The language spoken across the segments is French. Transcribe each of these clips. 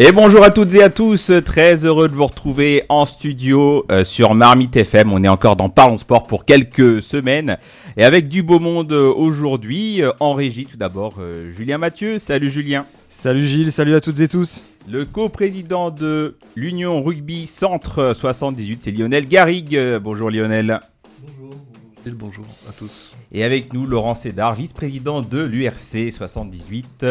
Et bonjour à toutes et à tous, très heureux de vous retrouver en studio euh, sur Marmite FM. On est encore dans Parlons Sport pour quelques semaines et avec du beau monde euh, aujourd'hui. Euh, en régie tout d'abord, Julien Mathieu. Salut Julien. Salut Gilles, salut à toutes et tous. Le co-président de l'Union Rugby Centre 78, c'est Lionel Garrigue. bonjour Lionel. Bonjour. Bonjour à tous. Et avec nous, Laurent Sédard, vice-président de l'URC 78.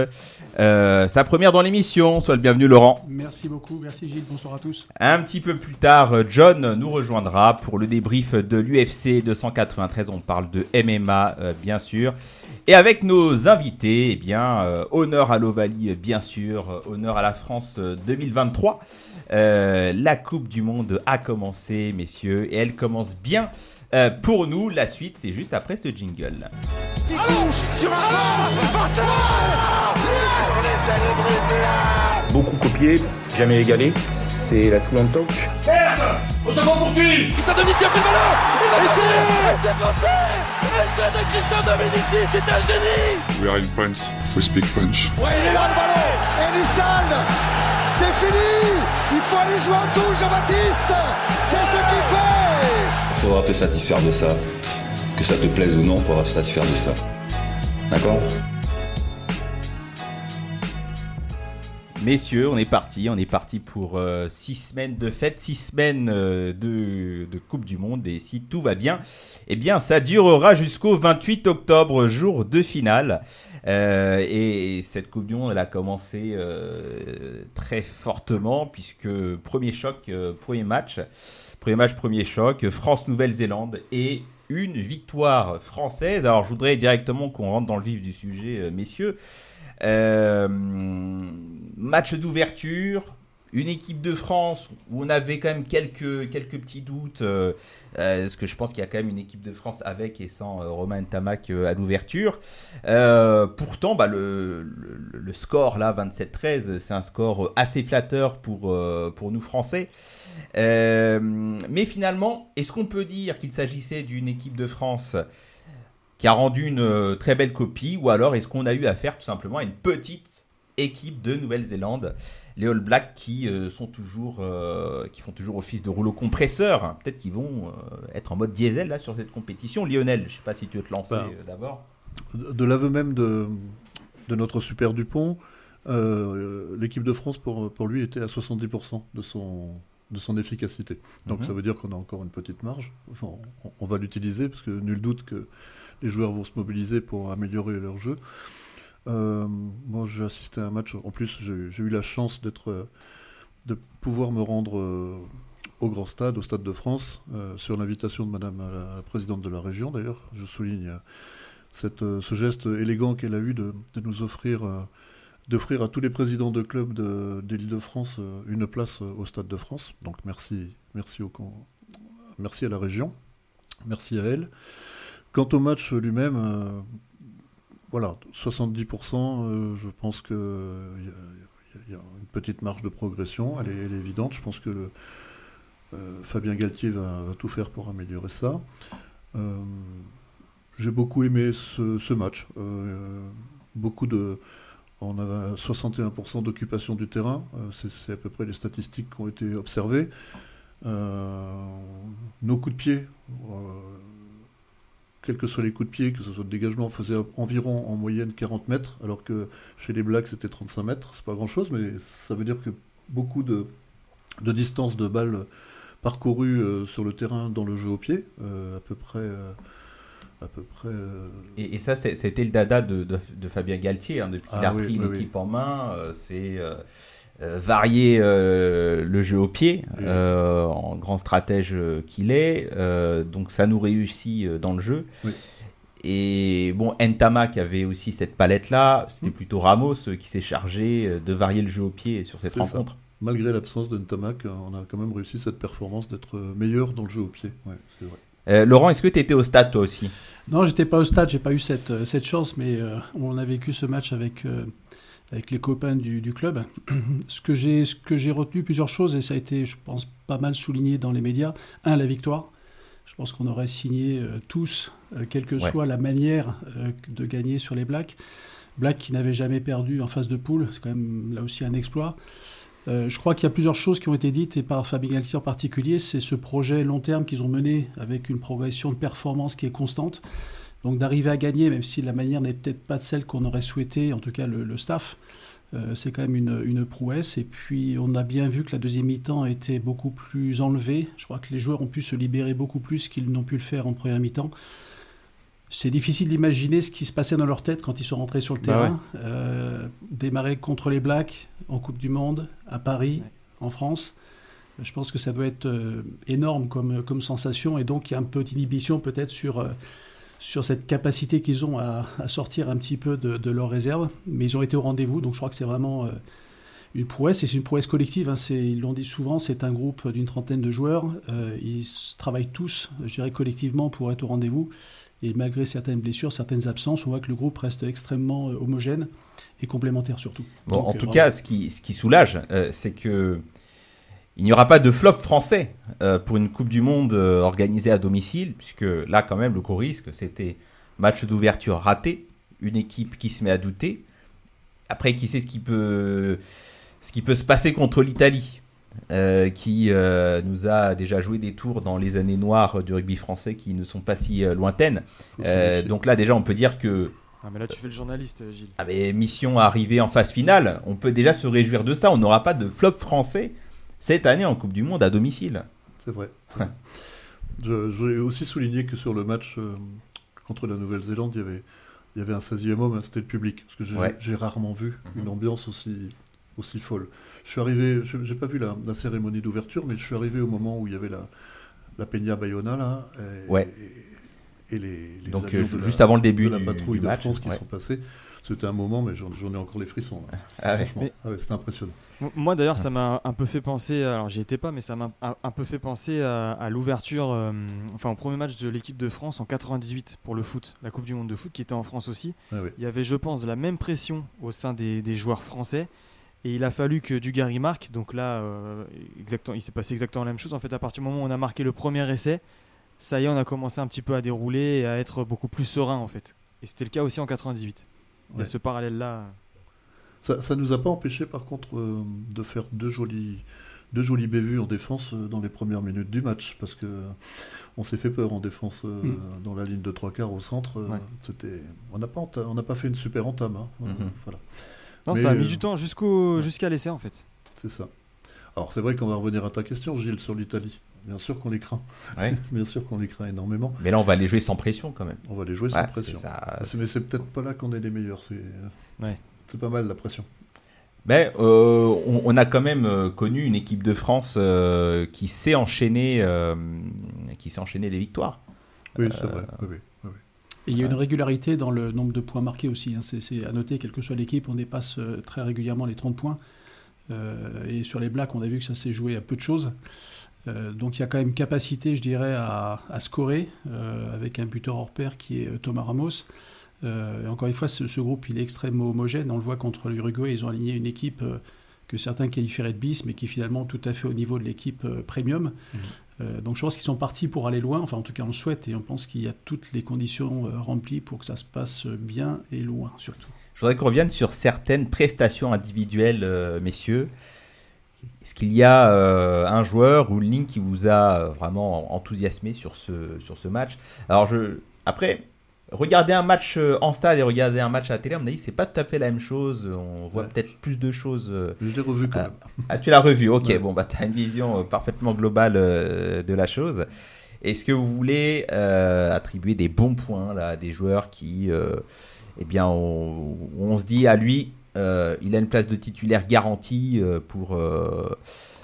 Euh, sa première dans l'émission. Sois le bienvenu, Laurent. Merci beaucoup. Merci, Gilles. Bonsoir à tous. Un petit peu plus tard, John nous rejoindra pour le débrief de l'UFC 293. On parle de MMA, euh, bien sûr. Et avec nos invités, eh bien, euh, honneur à l'Ovalie, bien sûr. honneur à la France 2023. la Coupe du Monde a commencé, messieurs. Et elle commence bien. Euh, pour nous, la suite, c'est juste après ce jingle. Beaucoup copié, jamais égalé. C'est la Toulon Touch. Merde On se pour qui Christian Dominici a pris le ballon Il a laissé C'est français de Christian Dominici, c'est un génie We are in France, we speak French. Ouais, il est là le ballon Elisal C'est fini Il faut aller jouer en touche, Jean-Baptiste C'est ce qu'il fait faudra te satisfaire de ça. Que ça te plaise ou non, faudra se satisfaire de ça. D'accord? Messieurs, on est parti, on est parti pour 6 euh, six semaines de fête, six semaines euh, de, Coupe du Monde et si tout va bien, eh bien ça durera jusqu'au 28 octobre, jour de finale. Euh, et, cette Coupe du Monde, elle a commencé très fortement puisque premier choc, premier match, Premier match, premier choc, France-Nouvelle-Zélande et une victoire française. Alors je voudrais directement qu'on rentre dans le vif du sujet, euh, messieurs. Euh, match d'ouverture, une équipe de France où on avait quand même quelques, petits doutes, euh, parce que je pense qu'il y a quand même une équipe de France avec et sans Romain Tamac à l'ouverture. pourtant, bah, le, score là, 27-13, c'est un score assez flatteur pour, pour nous Français. Euh, mais finalement, est-ce qu'on peut dire qu'il s'agissait d'une équipe de France qui a rendu une euh, très belle copie ou alors est-ce qu'on a eu affaire tout simplement à une petite équipe de Nouvelle-Zélande, les All Blacks qui euh, sont toujours, qui font toujours office de rouleau compresseur. Peut-être qu'ils vont être en mode diesel là sur cette compétition. Lionel, je ne sais pas si tu veux te lancer bah, d'abord. De l'aveu même de, de notre super Dupont, l'équipe de France pour, pour lui était à 70% de son de son efficacité. Donc mhm. ça veut dire qu'on a encore une petite marge. on, va l'utiliser parce que nul doute que les joueurs vont se mobiliser pour améliorer leur jeu. Euh, moi, j'ai assisté à un match. En plus, j'ai eu la chance d'être, de pouvoir me rendre euh, au Grand Stade, au Stade de France, euh, sur l'invitation de Madame la présidente de la région. D'ailleurs, je souligne ce geste élégant qu'elle a eu de, de nous offrir d'offrir à tous les présidents de clubs de, l'Île-de-France euh, une place au Stade de France. Donc merci, merci, au, merci à la région, merci à elle. Quant au match lui-même, voilà, 70%, je pense qu'il y, y, a une petite marge de progression, elle est, évidente. Je pense que le, Fabien Galtier va, tout faire pour améliorer ça. J'ai beaucoup aimé ce, match. beaucoup de on a 61% d'occupation du terrain, euh, c'est à peu près les statistiques qui ont été observées. Euh, nos coups de pied, euh, quels que soient les coups de pied, que ce soit le dégagement, faisaient environ en moyenne 40 mètres, alors que chez les Blacks c'était 35 mètres. C'est pas grand chose, mais ça veut dire que beaucoup de, de distance de balles parcourues sur le terrain dans le jeu au pied, à peu près à peu près. Euh, et, ça, c'était le dada de, de, Fabien Galtier, hein, depuis qu'il a ah pris l'équipe en main. Euh, c'est euh, varier le jeu au pied, en grand stratège qu'il est. donc ça nous réussit dans le jeu. Et bon, Entama qui avait aussi cette palette-là, c'était hmm. plutôt Ramos qui s'est chargé de varier le jeu au pied sur cette rencontre. Malgré l'absence d'Entama, on a quand même réussi cette performance d'être meilleur dans le jeu au pied. Ouais, c'est vrai. Laurent, est-ce que tu étais au stade toi aussi? Non, j'étais pas au stade, j'ai pas eu cette, cette chance, mais on a vécu ce match avec avec les copains du, club. ce que j'ai ce que j'ai retenu plusieurs choses et ça a été je pense pas mal souligné dans les médias. Un la victoire. Je pense qu'on aurait signé euh, tous, euh, quelle que soit la manière euh, de gagner sur les Blacks. Blacks qui n'avaient jamais perdu en phase de poule, c'est quand même là aussi un exploit. je crois qu'il y a plusieurs choses qui ont été dites, et par Fabien Galtier en particulier, c'est ce projet long terme qu'ils ont mené avec une progression de performance qui est constante. Donc d'arriver à gagner, même si la manière n'est peut-être pas celle qu'on aurait souhaité, en tout cas le, staff, euh, c'est quand même une, prouesse. Et puis on a bien vu que la deuxième mi-temps a été beaucoup plus enlevée. Je crois que les joueurs ont pu se libérer beaucoup plus qu'ils n'ont pu le faire en première mi-temps. C'est difficile d'imaginer ce qui se passait dans leur tête quand ils sont rentrés sur le bah terrain. Euh, démarrer contre les Blacks en Coupe du Monde, à Paris, en France. Je pense que ça doit être euh, énorme comme, comme sensation et donc il y a un peu d'inhibition peut-être sur sur cette capacité qu'ils ont à, sortir un petit peu de, leur réserve. Mais ils ont été au rendez-vous, donc je crois que c'est vraiment euh, une prouesse, et c'est une prouesse collective. Hein. ils l'ont dit souvent, c'est un groupe d'une trentaine de joueurs. Euh, ils travaillent tous, je dirais, collectivement pour être au rendez-vous. Et malgré certaines blessures, certaines absences, on voit que le groupe reste extrêmement euh, homogène et complémentaire surtout. Bon, en tout cas, ce qui, ce qui soulage, c'est que il n'y aura pas de flop français euh, pour une Coupe du Monde euh, organisée à domicile, puisque là, quand même, le gros risque, c'était match d'ouverture raté, une équipe qui se met à douter. Après, qui sait ce qui peut, ce qui peut se passer contre l'Italie, euh, qui nous a déjà joué des tours dans les années noires du rugby français qui ne sont pas si lointaines. donc là, déjà, on peut dire que ah mais là tu fais le journaliste Gilles. Ah mission arrivée en phase finale, on peut déjà se réjouir de ça. On n'aura pas de flop français cette année en Coupe du Monde à domicile. C'est vrai. je, vais aussi souligner que sur le match euh, contre la Nouvelle-Zélande, il y avait, il y avait un 16e homme, c'était le public. Parce que j'ai rarement vu mhm. une ambiance aussi, aussi folle. Je suis arrivé, je n'ai pas vu la, cérémonie d'ouverture, mais je suis arrivé au moment où il y avait la, la Peña Bayona, là. Et, ouais. Et, les, Donc, euh, juste avant le début de la patrouille de France qui sont passés. C'était un moment, mais j'en ai encore les frissons. Ah Franchement, ah c'était impressionnant. Moi d'ailleurs, ça m'a un peu fait penser, alors j'y étais pas, mais ça m'a un peu fait penser à, l'ouverture, euh, enfin au premier match de l'équipe de France en 98 pour le foot, la Coupe du Monde de foot qui était en France aussi. Ah il y avait, je pense, la même pression au sein des, joueurs français. Et il a fallu que Dugarry marque. Donc là, euh, exactement, il s'est passé exactement la même chose. En fait, à partir du moment où on a marqué le premier essai, ça y est, on a commencé un petit peu à dérouler et à être beaucoup plus serein en fait. Et c'était le cas aussi en 98. Il y a ce parallèle-là. Ça ne nous a pas empêché, par contre, euh, de faire deux jolis, deux jolis bévues en défense euh, dans les premières minutes du match, parce que on s'est fait peur en défense euh, mm. dans la ligne de trois quarts au centre. C'était, on n'a pas, on n'a pas fait une super entame. Hein. Mm-hmm. voilà. Non, ça a mis du temps jusqu'au, jusqu'à l'essai en fait. C'est ça. Alors c'est vrai qu'on va revenir à ta question, Gilles, sur l'Italie. Bien sûr qu'on les craint. Bien sûr qu'on les craint énormément. Mais là, on va les jouer sans pression quand même. On va les jouer sans pression. Mais c'est peut-être pas là qu'on est les meilleurs. C'est ouais. Pas mal la pression. Ben, euh, on, a quand même euh, connu une équipe de France euh, qui s'est enchaînée, qui s'est enchaîné les victoires. Oui, c'est vrai. Et il y a une régularité dans le nombre de points marqués aussi. Hein. C'est à noter, quelle que soit l'équipe, on dépasse très régulièrement les 30 points. et sur les Blacks, on a vu que ça s'est joué à peu de choses. Euh, donc il y a quand même capacité, je dirais, à, scorer euh, avec un buteur hors pair qui est Thomas Ramos. Encore une fois, ce, groupe il est extrêmement homogène. On le voit contre l'Uruguay, ils ont aligné une équipe que certains qualifieraient de bis, mais qui est finalement tout à fait au niveau de l'équipe premium. Mhm. donc je pense qu'ils sont partis pour aller loin. Enfin, en tout cas, on souhaite et on pense qu'il y a toutes les conditions remplies pour que ça se passe bien et loin, surtout. Je voudrais qu'on revienne sur certaines prestations individuelles, messieurs. Est-ce qu'il y a euh, un joueur ou une ligne qui vous a euh, vraiment enthousiasmé sur ce, sur ce match? Alors, je, après, regarder un match euh, en stade et regarder un match à la télé, on m'a dit c'est pas tout à fait la même chose. On voit peut-être plus de choses. je l'ai revu quand même. Ah, tu l'as revu, ok. Bon, bah, tu as une vision parfaitement globale de la chose. Est-ce que vous voulez attribuer des bons points là, à des joueurs qui, eh bien, on, se dit à lui, euh, il a une place de titulaire garantie euh, pour, euh,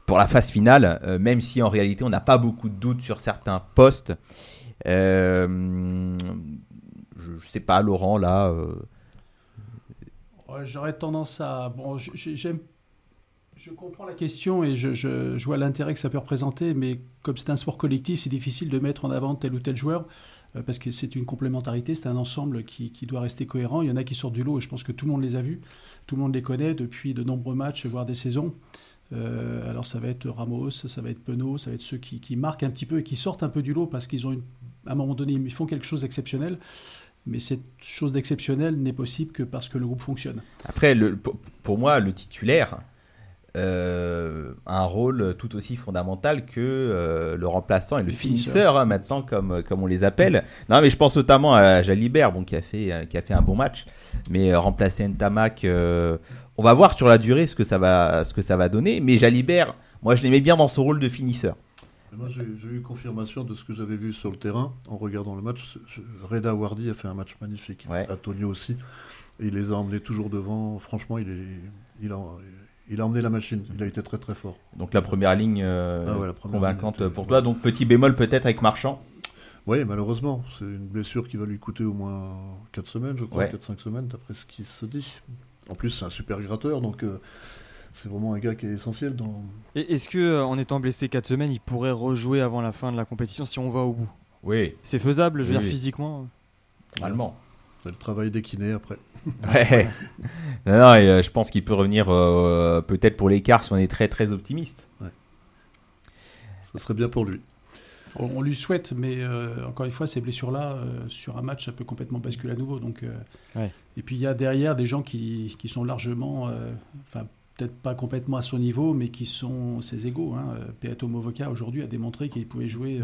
pour la phase finale, même si en réalité on n'a pas beaucoup de doutes sur certains postes. Je ne sais pas, Laurent, là. J'aurais tendance à. Bon, j'aime Je comprends la question et je, je, vois l'intérêt que ça peut représenter, mais comme c'est un sport collectif, c'est difficile de mettre en avant tel ou tel joueur euh, parce que c'est une complémentarité, c'est un ensemble qui, doit rester cohérent. Il y en a qui sortent du lot et je pense que tout le monde les a vus, tout le monde les connaît depuis de nombreux matchs, voire des saisons. Euh, alors ça va être Ramos, ça va être Penaud, ça va être ceux qui, qui, marquent un petit peu et qui sortent un peu du lot parce qu'ils ont une, à un moment donné, ils font quelque chose d'exceptionnel. Mais cette chose d'exceptionnel n'est possible que parce que le groupe fonctionne. Après, le, pour moi, le titulaire, euh, un rôle tout aussi fondamental que euh, le remplaçant et le, finisseur, hein, maintenant comme, comme on les appelle. Non mais je pense notamment à Jalibert bon, qui, a fait, euh, qui a fait un bon match, mais remplacer Ntamak, on va voir sur la durée ce que ça va, ce que ça va donner, mais Jalibert, moi je l'aimais bien dans son rôle de finisseur. Moi, j'ai eu confirmation de ce que j'avais vu sur le terrain en regardant le match. Reda Wardi a fait un match magnifique. Antonio aussi. il les a emmenés toujours devant. Franchement, il, est, il, a, il a emmené la machine. Il a été très très fort. Donc la première ligne euh, ah convaincante pour toi. Donc petit bémol peut-être avec Marchand. Oui, malheureusement. C'est une blessure qui va lui coûter au moins 4 semaines, je crois, 4-5 semaines, d'après ce qui se dit. En plus, c'est un super gratteur, donc euh, c'est vraiment un gars qui est essentiel. Dans... Est-ce que euh, en étant blessé 4 semaines, il pourrait rejouer avant la fin de la compétition si on va au bout? Oui. C'est faisable, je veux dire, physiquement Allemand. C'est le travail des kinés après. Ouais. non, non, et, euh, je pense qu'il peut revenir euh, peut-être pour l'écart si on est très très optimiste. Ouais. Ça serait bien pour lui. On, lui souhaite, mais euh, encore une fois, ces blessures-là, sur un match, ça peut complètement basculer à nouveau. Donc, Et puis il y a derrière des gens qui, qui sont largement, enfin peut-être pas complètement à son niveau, mais qui sont ses égaux. Hein. Peato Movoka aujourd'hui a démontré qu'il pouvait jouer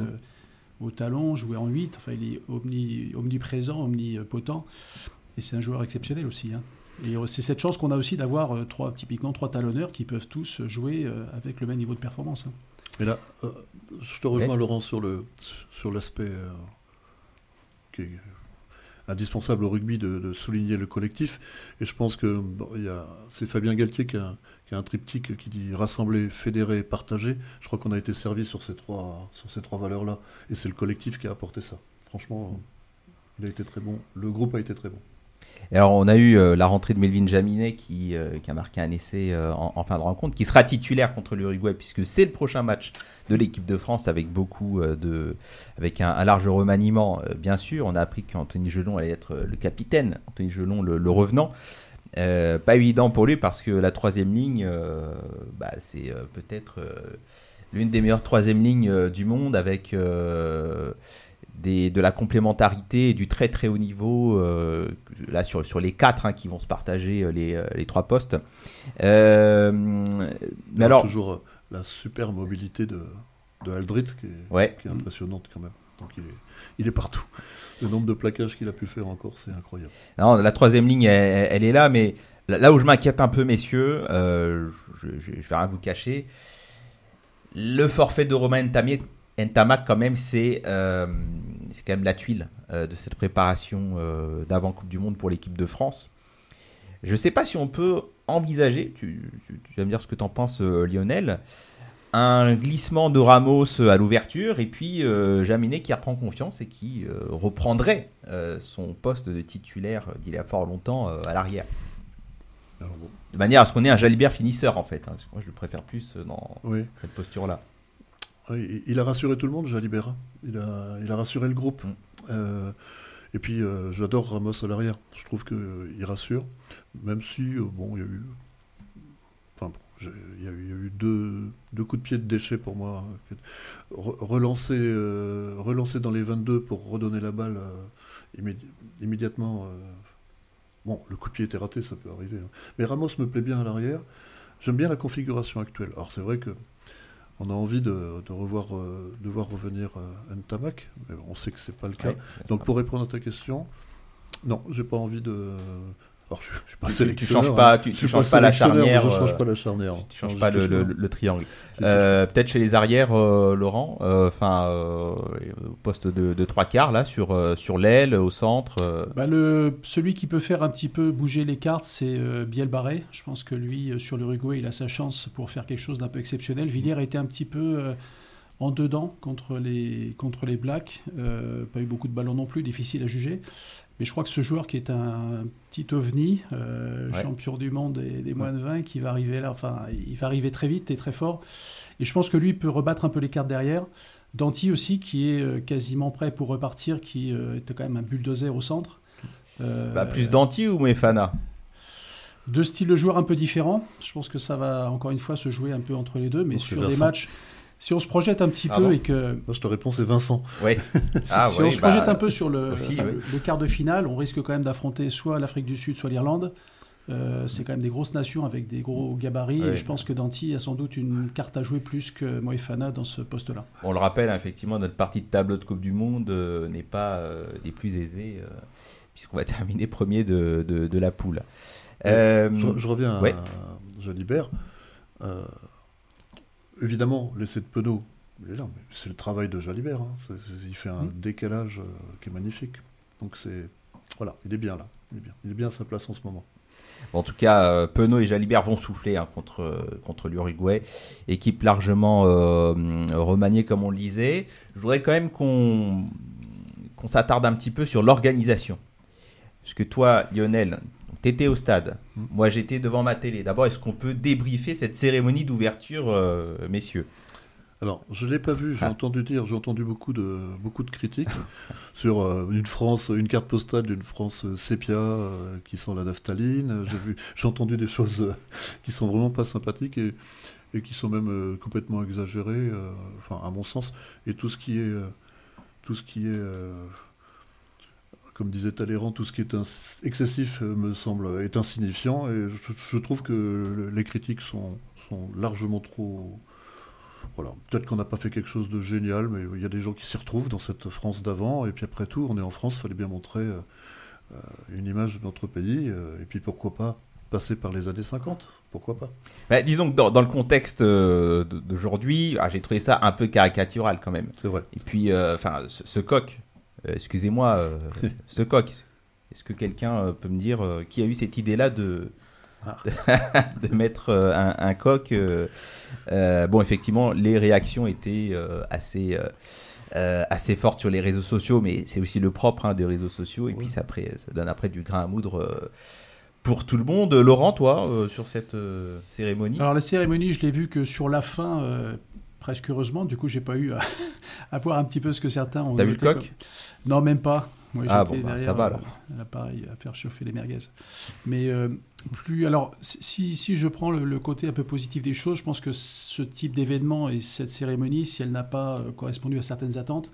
au talon, jouer en 8. Enfin, il est omni, omniprésent, omnipotent. Et c'est un joueur exceptionnel aussi. Hein. Et euh, c'est cette chance qu'on a aussi d'avoir euh, trois, typiquement trois talonneurs qui peuvent tous jouer euh, avec le même niveau de performance. Hein. Et là, je te rejoins Laurent sur l'aspect qui est indispensable au rugby de, souligner le collectif. Et je pense que c'est Fabien Galtier qui a, un triptyque qui dit rassembler, fédérer, partager. Je crois qu'on a été servi sur ces trois sur ces trois valeurs-là. Et c'est le collectif qui a apporté ça. Franchement, il a été très bon. Le groupe a été très bon alors, on a eu euh, la rentrée de Melvin Jaminet qui, euh, a marqué un essai euh, en, fin de rencontre, qui sera titulaire contre l'Uruguay puisque c'est le prochain match de l'équipe de France avec beaucoup de, avec un, large remaniement, bien sûr. On a appris qu'Anthony Gelon allait être le capitaine, Anthony Gelon le, revenant. pas évident pour lui parce que la troisième ligne, bah, c'est peut-être l'une des meilleures troisième lignes du monde avec de la complémentarité et du très très haut niveau, euh, là sur, sur les quatre hein, qui vont se partager euh, les, euh, les trois postes. mais alors, toujours la super mobilité de, de Aldrit qui est, qui est, impressionnante quand même. Donc il est, il est partout. Le nombre de plaquages qu'il a pu faire encore, c'est incroyable. Non, la troisième ligne, elle, est là, mais là où je m'inquiète un peu, messieurs, je, je, vais rien vous cacher, le forfait de Romain Tamier Ntamak, quand même, c'est euh, quand même la tuile euh, de cette préparation euh, d'avant Coupe du Monde pour l'équipe de France. Je ne sais pas si on peut envisager, tu, vas me dire ce que tu en penses, Lionel, un glissement de Ramos à l'ouverture et puis Jaminet qui reprend confiance et qui reprendrait son poste de titulaire d'il y a fort longtemps à l'arrière. De manière à ce qu'on ait un Jalibert finisseur en fait. Hein, moi je le préfère plus dans cette posture-là. Il a rassuré tout le monde, Jalibert. Il a, il a rassuré le groupe. Mm. Euh, et puis, euh, j'adore Ramos à l'arrière. Je trouve qu'il euh, rassure. Même si, bon, il y a eu. Enfin, il y a eu, deux, deux, coups de pied de déchet pour moi. relancer, relancer dans les 22 pour redonner la balle immédiatement. bon, le coup de pied était raté, ça peut arriver. Hein. Mais Ramos me plaît bien à l'arrière. J'aime bien la configuration actuelle. Alors, c'est vrai que on a envie de, revoir, euh, de voir revenir euh, Ntamak, mais on sait que c'est pas le cas. Donc pour répondre à ta question, non, j'ai pas envie de. Alors, je, je suis pas tu, tu changes pas, hein. tu, changes pas, la charnière. Je change pas la charnière. Tu changes pas le, le, triangle. Euh, Peut-être chez les arrières, euh, Laurent, euh, enfin euh, poste de, de trois quarts là sur sur l'aile, au centre. Bah, le celui qui peut faire un petit peu bouger les cartes, c'est Biel Barré. Je pense que lui sur l'Uruguay, il a sa chance pour faire quelque chose d'un peu exceptionnel. Villiers a été un petit peu en dedans contre les, contre les Blacks. Euh, pas eu beaucoup de ballons non plus, difficile à juger. Mais je crois que ce joueur qui est un petit ovni, euh, champion du monde des, des moins de 20, qui va arriver là, enfin, il va arriver très vite et très fort. Et je pense que lui peut rebattre un peu les cartes derrière. Danti aussi, qui est euh, quasiment prêt pour repartir, qui était quand même un bulldozer au centre. Bah, plus Danti ou Mefana? Deux styles de joueurs un peu différents. Je pense que ça va encore une fois se jouer un peu entre les deux, mais sur des matchs si on se projette un petit ah peu et que. Moi, je te réponds, c'est Vincent. Oui. Ah, si on se projette bah, un peu sur le, le, quart de finale, on risque quand même d'affronter soit l'Afrique du Sud, soit l'Irlande. Euh, c'est quand même des grosses nations avec des gros gabarits. et je pense que Danti a sans doute une carte à jouer plus que Moefana dans ce poste-là. On le rappelle, effectivement, notre partie de tableau de Coupe du Monde euh, n'est pas euh, des plus aisées, puisqu'on va terminer premier de, de, la poule. Je, reviens à Jalibert évidemment, l'essai de Penaud, c'est le travail de Jalibert. Hein. il fait un mm. décalage euh, qui est magnifique. Donc c'est voilà, il est bien là. Il est bien, il est bien à sa place en ce moment. en tout cas, euh, Penaud et Jalibert vont souffler hein, contre, contre l'Uruguay. Équipe largement euh, remaniée, comme on le disait. Je voudrais quand même qu'on qu'on s'attarde un petit peu sur l'organisation. Parce que toi, Lionel, T'étais au stade. Hmm. Moi, j'étais devant ma télé. D'abord, est-ce qu'on peut débriefer cette cérémonie d'ouverture, euh, messieurs? Alors, je ne l'ai pas vu, j'ai ah. entendu dire, j'ai entendu beaucoup de, beaucoup de critiques sur euh, une France, une carte postale d'une France euh, sépia qui sent la naphtaline. J'ai vu, j'ai entendu des choses qui sont vraiment pas sympathiques et, et qui sont même complètement exagérées, enfin, à mon sens. Et tout ce qui est, tout ce qui est comme disait Talleyrand, tout ce qui est excessif euh, me semble est insignifiant et je, trouve que les critiques sont, sont largement trop. Voilà, peut-être qu'on n'a pas fait quelque chose de génial, mais il y a des gens qui s'y retrouvent dans cette France d'avant. Et puis après tout, on est en France, il fallait bien montrer euh, euh, une image de notre pays. et puis pourquoi pas passer par les années 50 Pourquoi pas bah, Disons que dans, le contexte d'aujourd'hui, ah, j'ai trouvé ça un peu caricatural quand même. C'est vrai. Et puis, enfin, ce, coq, euh, excusez-moi, euh, ce coq, est-ce que quelqu'un euh, peut me dire qui a eu cette idée-là de, ah. de, mettre un, coq Bon, effectivement, les réactions étaient assez, assez fortes sur les réseaux sociaux, mais c'est aussi le propre hein, des réseaux sociaux, et puis ça, après, ça donne après du grain à moudre pour tout le monde. Laurent, toi, sur cette cérémonie? Alors la cérémonie, je l'ai vue que sur la fin, presque heureusement. Du coup, j'ai pas eu à, voir un petit peu ce que certains ont. T'as vu le coq Non, même pas. Moi, ah bon, bah, ça va alors. Euh, l'appareil à faire chauffer les merguez. Mais euh, plus, alors, si, si je prends le, côté un peu positif des choses, je pense que ce type d'événement et cette cérémonie, si elle n'a pas euh, correspondu à certaines attentes,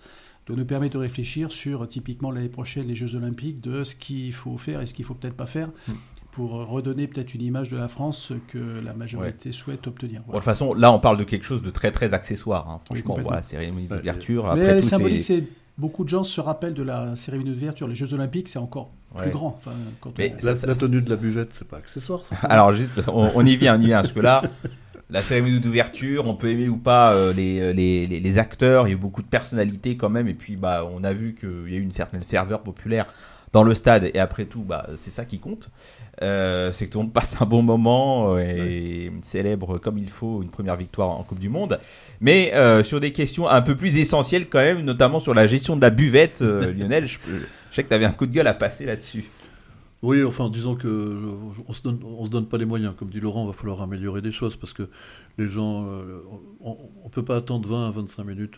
doit nous permettre de réfléchir sur typiquement l'année prochaine les Jeux Olympiques, de ce qu'il faut faire et ce qu'il faut peut-être pas faire. Hmm pour redonner peut-être une image de la France que la majorité souhaite obtenir. de toute façon, là, on parle de quelque chose de très très accessoire. Hein. Franchement, voilà, cérémonie d'ouverture. Mais symbolique, c'est beaucoup de gens se rappellent de la cérémonie d'ouverture. Les Jeux Olympiques, c'est encore plus grand. Mais la, tenue de la buvette, c'est pas accessoire. Alors juste, on, y vient, on y vient, parce que là. La cérémonie d'ouverture, on peut aimer ou pas euh, les, les, les, acteurs, il y a eu beaucoup de personnalités quand même, et puis bah, on a vu qu'il y a eu une certaine ferveur populaire dans le stade, et après tout, bah, c'est ça qui compte. Euh, c'est que tout le monde passe un bon moment euh, et célèbre comme il faut une première victoire en Coupe du Monde. Mais euh, sur des questions un peu plus essentielles quand même, notamment sur la gestion de la buvette, Lionel, je, sais que tu avais un coup de gueule à passer là-dessus. Oui, enfin, disons que on se donne, on se donne pas les moyens. Comme dit Laurent, il va falloir améliorer des choses parce que les gens, on, peut pas attendre 20 à 25 minutes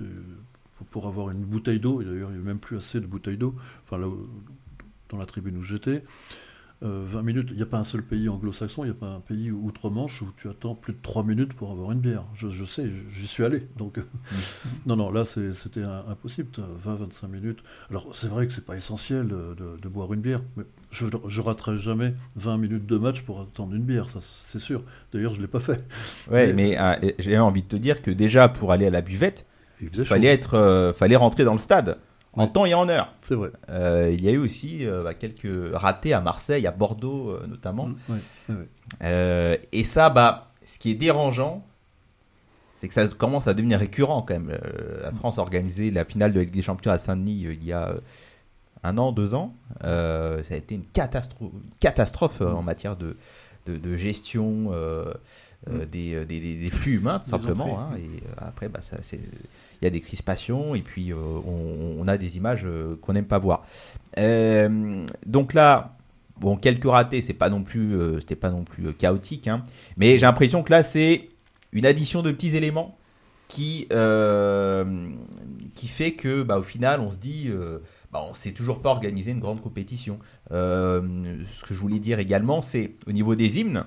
pour, avoir une bouteille d'eau. Et d'ailleurs, il n'y a même plus assez de bouteilles d'eau. Enfin, là, dans la tribune où j'étais. 20 euh, minutes, il n'y a pas un seul pays anglo-saxon, il n'y a pas un pays outre-Manche où tu attends plus de 3 minutes pour avoir une bière. Je, sais, j'y suis allé. Donc, non, non, là c'était impossible. 20-25 minutes. Alors, c'est vrai que c'est pas essentiel de, boire une bière, mais je, je raterai jamais 20 minutes de match pour attendre une bière, ça c'est sûr. D'ailleurs, je ne l'ai pas fait. Ouais, mais, euh, j'ai envie de te dire que déjà, pour aller à la buvette, il fallait, être, euh, fallait rentrer dans le stade en temps et en heure. C'est vrai. Euh, il y a eu aussi euh, bah, quelques ratés à Marseille, à Bordeaux euh, notamment. Mm, et ça, bah, ce qui est dérangeant, c'est que ça commence à devenir récurrent quand même. la France a organisé la finale de la Ligue des Champions à Saint-Denis il y a un an, deux ans. ça a été une catastrophe, catastrophe en matière de, de, gestion mm. des, des, des, flux humains, tout simplement. Hein. et après, bah, ça, c'est il y a des crispations et puis on, a des images qu'on n'aime pas voir. donc là, bon, quelques ratés, c'est pas non plus, c'était pas non plus chaotique, hein. mais j'ai l'impression que là c'est une addition de petits éléments qui, qui fait que bah, au final on se dit bah, on ne sait toujours pas organiser une grande compétition. Euh, ce que je voulais dire également, c'est au niveau des hymnes.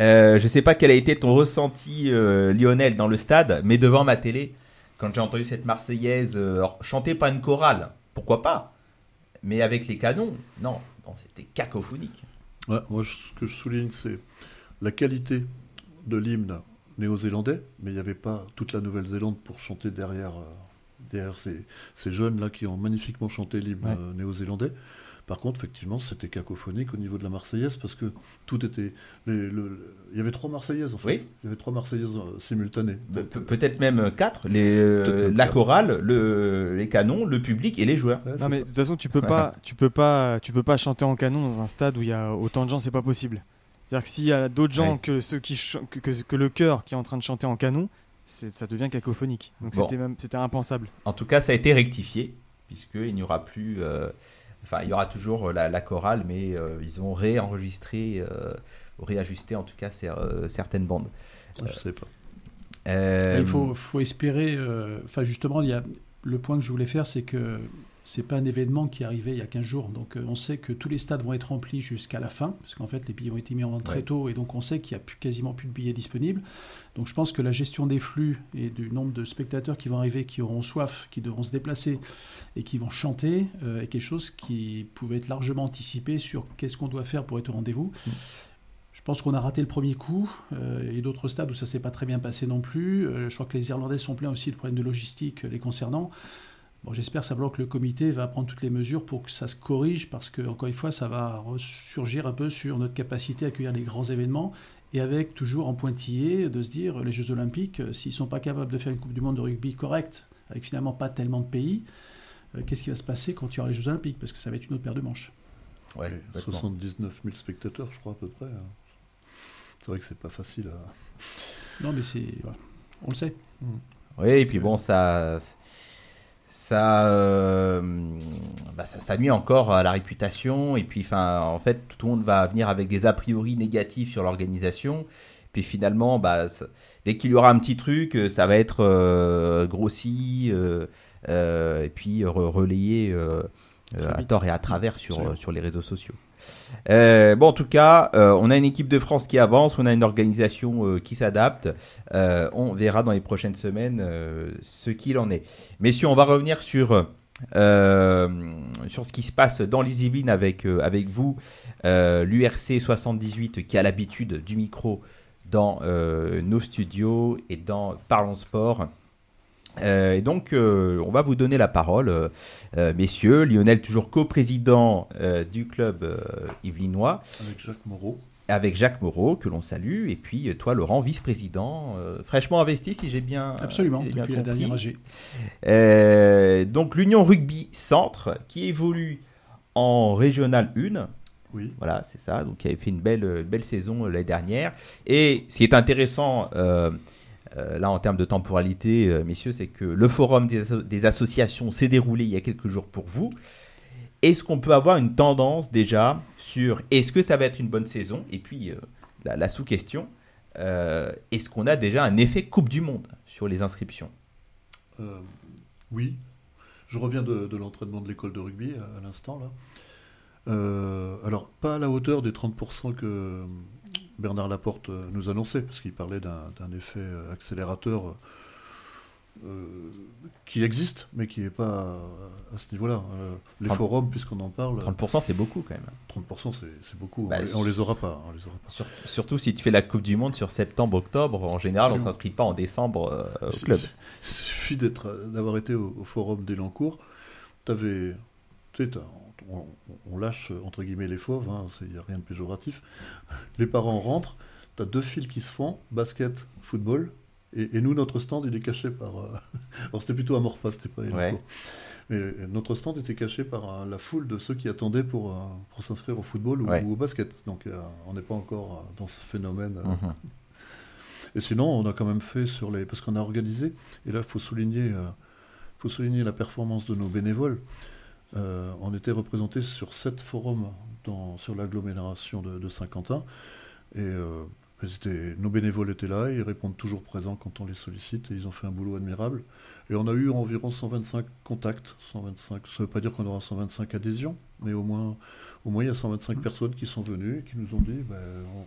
Euh, je ne sais pas quel a été ton ressenti, euh, Lionel, dans le stade, mais devant ma télé, quand j'ai entendu cette Marseillaise chanter pas une chorale, pourquoi pas Mais avec les canons, non, non c'était cacophonique. moi, ce que je souligne, c'est la qualité de l'hymne néo-zélandais, mais il n'y avait pas toute la Nouvelle-Zélande pour chanter derrière derrière ces, jeunes-là qui ont magnifiquement chanté l'hymne euh, néo-zélandais. Par contre, effectivement, c'était cacophonique au niveau de la Marseillaise parce que tout était. il y avait trois Marseillaises en fait. Oui. Il y avait trois Marseillaises euh, simultanées. Peut-être même quatre. Les, euh, la chorale, le, les canons, le public et les joueurs. non mais de toute façon, tu peux pas, tu peux pas, tu peux pas chanter en canon dans un stade où il y a autant de gens, c'est pas possible. C'est-à-dire que s'il y a d'autres gens que ceux qui que, que, le chœur qui est en train de chanter en canon, ça devient cacophonique. Donc c'était impensable. En tout cas, ça a été rectifié, puisqu'il n'y aura plus. Euh, enfin, il y aura toujours la, chorale, mais euh, ils ont réenregistré, euh, réajusté en tout cas certaines bandes. Je sais pas. Il faut, faut espérer. Enfin, justement, il y a, le point que je voulais faire, c'est que c'est pas un événement qui est arrivé il y a 15 jours. Donc euh, on sait que tous les stades vont être remplis jusqu'à la fin, parce qu'en fait les billets ont été mis en vente très tôt, et donc on sait qu'il n'y a plus, quasiment plus de billets disponibles. Donc je pense que la gestion des flux et du nombre de spectateurs qui vont arriver, qui auront soif, qui devront se déplacer et qui vont chanter, euh, est quelque chose qui pouvait être largement anticipé sur qu'est-ce qu'on doit faire pour être au rendez-vous. Mm. Je pense qu'on a raté le premier coup. Euh, et d'autres stades où ça s'est pas très bien passé non plus. je crois que les Irlandais sont pleins aussi de problèmes de logistique les concernant. Bon, J'espère simplement que le comité va prendre toutes les mesures pour que ça se corrige, parce que, encore une fois, ça va ressurgir un peu sur notre capacité à accueillir les grands événements, et avec toujours en pointillé de se dire, les Jeux Olympiques, euh, s'ils ne sont pas capables de faire une Coupe du Monde de rugby correcte, avec finalement pas tellement de pays, euh, qu'est-ce qui va se passer quand il y aura les Jeux Olympiques? Parce que ça va être une autre paire de manches. Ouais, 79 000 spectateurs, je crois, à peu près. Hein. C'est vrai que c'est pas facile à. Non, mais c'est. On le sait. Oui, et puis bon, ça euh, bah, ça, ça, nuit encore à la réputation. Et puis, enfin, en fait, tout le monde va venir avec des a priori négatifs sur l'organisation. Puis finalement, bah, dès qu'il y aura un petit truc, euh, ça va être euh, grossi et puis relayé à tort et à travers sur, sur les réseaux sociaux. Euh, bon, en tout cas, euh, on a une équipe de France qui avance, on a une organisation euh, qui s'adapte. on verra dans les prochaines semaines ce qu'il en est. Messieurs, on va revenir sur, sur ce qui se passe dans l'Easy avec, avec vous, l'URC 78 qui a l'habitude du micro dans nos studios et dans Parlons Sport. Euh, et donc, euh, on va vous donner la parole, euh, messieurs. Lionel, toujours coprésident du club yvelinois. Avec Jacques Moreau. Avec Jacques Moreau, que l'on salue. Et puis, toi, Laurent, vice-président, fraîchement investi, si j'ai bien Absolument, depuis la dernière AG. donc, l'Union Rugby Centre, qui évolue en Régional 1. Oui. Voilà, c'est ça. Donc, qui avait fait une belle, belle saison l'année dernière. Et ce qui est intéressant euh, là en termes de temporalité, euh, messieurs, c'est que le forum des, associations s'est déroulé il y a quelques jours pour vous. Est-ce qu'on peut avoir une tendance déjà sur est-ce que ça va être une bonne saison? Et puis euh, la, sous-question, est-ce qu'on a déjà un effet Coupe du Monde sur les inscriptions? Oui. Je reviens de, l'entraînement de l'école de rugby à, l'instant là. alors, pas à la hauteur des 30% que, Bernard Laporte euh, nous annonçait, parce qu'il parlait d'un effet euh, accélérateur euh, qui existe, mais qui n'est pas à ce niveau-là. les forums, puisqu'on en parle. 30% c'est beaucoup quand même. 30% c'est beaucoup. Bah, on, les aura pas. les aura pas. surtout si tu fais la Coupe du Monde sur septembre, octobre, en général on ne s'inscrit pas en décembre au club. Il suffit d'avoir été au, au, forum d'Elancourt. Tu avais. Tu sais, on, lâche entre guillemets les fauves, il hein, n'y a rien de péjoratif. Les parents rentrent, tu as deux fils qui se font, basket, football, et, nous, notre stand, il est caché par. Euh, alors c'était plutôt à Morpas, c'était pas Mais notre stand était caché par euh, la foule de ceux qui attendaient pour, euh, pour s'inscrire au football ou, au basket. Donc on n'est pas encore dans ce phénomène. Mhm. Et sinon, on a quand même fait sur les. Parce qu'on a organisé, et là, il faut souligner, faut souligner la performance de nos bénévoles. On était représentés sur sept forums dans, sur l'agglomération de, de Saint-Quentin. Et nos bénévoles étaient là, ils répondent toujours présents quand on les sollicite et ils ont fait un boulot admirable. Et on a eu environ 125 contacts. 125, ça ne veut pas dire qu'on aura 125 adhésions, mais au moins, au moins il y a 125 personnes qui sont venues et qui nous ont dit ben,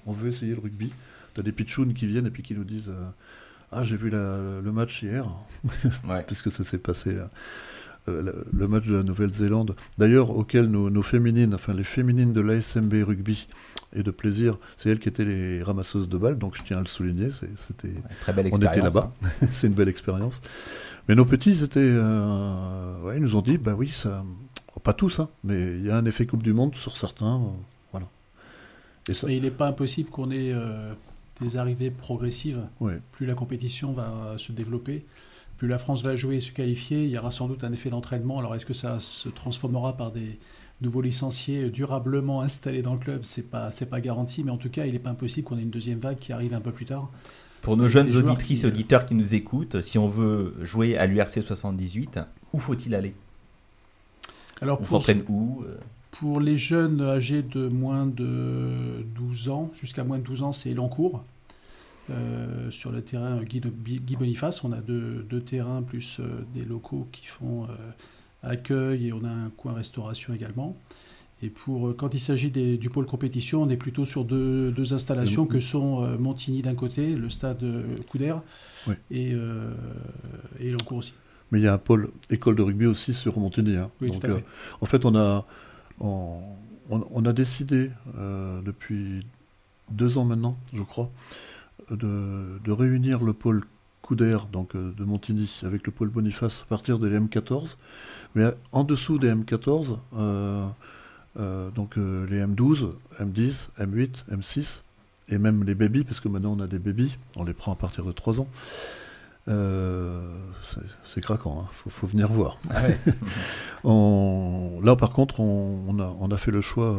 on, veut essayer le rugby. Tu as des pitchouns qui viennent et puis qui nous disent euh, Ah, j'ai vu le match hier, puisque ça s'est passé là. Euh, le match de la Nouvelle-Zélande, d'ailleurs auquel nos, féminines, enfin les féminines de l'ASMB rugby et de plaisir, c'est elles qui étaient les ramasseuses de balles, donc je tiens à le souligner, c'était, très belle on était là-bas, hein. c'est une belle expérience. Mais nos petits, étaient, euh, ouais, ils nous ont dit, bah oui, ça, pas tous, hein, mais il y a un effet Coupe du Monde sur certains, euh, voilà. Et ça... il n'est pas impossible qu'on ait des arrivées progressives. Plus la compétition va se développer, plus la France va jouer et se qualifier, il y aura sans doute un effet d'entraînement. Alors est-ce que ça se transformera par des nouveaux licenciés durablement installés dans le club? C'est pas c'est pas garanti, mais en tout cas, il n'est pas impossible qu'on ait une deuxième vague qui arrive un peu plus tard. Pour nos jeunes auditrices et auditeurs qui nous écoutent, si on veut jouer à l'URC 78, où faut-il aller? Alors, On s'entraîne où euh? Pour les jeunes âgés de moins de 12 ans, jusqu'à moins de 12 ans, c'est Elancourt. Euh, sur le terrain Guy, Boniface, on a deux, terrains plus euh, des locaux qui font euh, accueil et on a un coin restauration également. Et pour quand il s'agit du pôle compétition, on est plutôt sur deux, installations que sont Montigny d'un côté, le stade Couder, et, et Lancourt aussi. Mais il y a un pôle école de rugby aussi sur Montigny. Hein. Donc, en fait, on a, on, on a décidé depuis deux ans maintenant, je crois, de, réunir le pôle Couder, donc euh, de Montigny, avec le pôle Boniface à partir de l'M14. Mais en dessous des M14, euh, euh, donc les M12, M10, M8, M6, et même les babies, parce que maintenant on a des babies, on les prend à partir de 3 ans. c'est craquant, il hein. faut, venir voir. Ah là par contre, on, a, on, a, fait le choix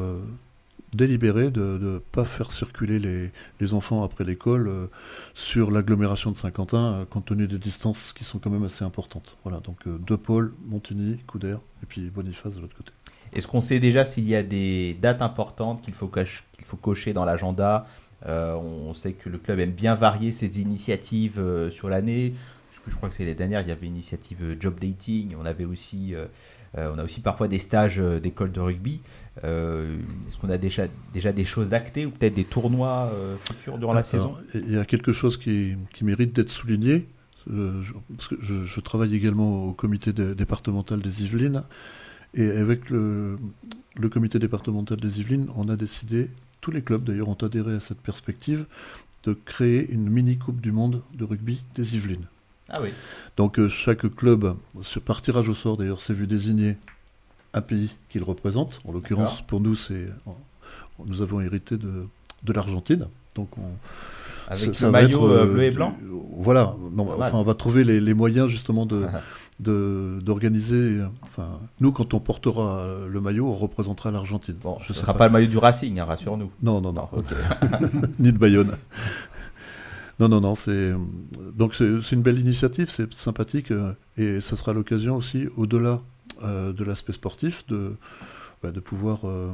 délibéré de ne pas faire circuler les, les enfants après l'école euh, sur l'agglomération de Saint-Quentin, euh, compte tenu des distances qui sont quand même assez importantes. Voilà, donc euh, deux pôles, Montigny, Couder, et puis Boniface de l'autre côté. Est-ce qu'on sait déjà s'il y a des dates importantes qu'il faut, cocher dans l'agenda? On sait que le club aime bien varier ses initiatives sur l'année. Je, crois que c'est les dernières, il y avait une initiative job dating, on avait aussi euh, on a aussi parfois des stages euh, d'école de rugby. Euh, est-ce qu'on a déjà, déjà des choses actées ou peut-être des tournois futurs durant la saison? Il y a quelque chose qui, mérite d'être souligné. Je, parce que je, travaille également au comité départemental des Yvelines. Et avec le, le, comité départemental des Yvelines, on a décidé, tous les clubs d'ailleurs ont adhéré à cette perspective, de créer une mini-coupe du monde de rugby des Yvelines. Ah oui. Donc euh, chaque club, par tirage au sort d'ailleurs, s'est vu désigner un pays qu'il représente. En l'occurrence, pour nous, c'est nous avons hérité de, de l'Argentine. Donc on, avec le maillot euh, bleu et blanc. voilà. enfin, on va trouver les, les moyens justement de d'organiser. Enfin, nous, quand on portera le maillot, on représentera l'Argentine. Bon, ce ne sera pas. le maillot du Racing, hein, rassure-nous. Non, non, non. Ni de Bayonne. Non, non, non, c'est donc c'est une belle initiative, c'est sympathique euh, et ça sera l'occasion aussi, au-delà euh, de l'aspect sportif, de, bah, de pouvoir euh,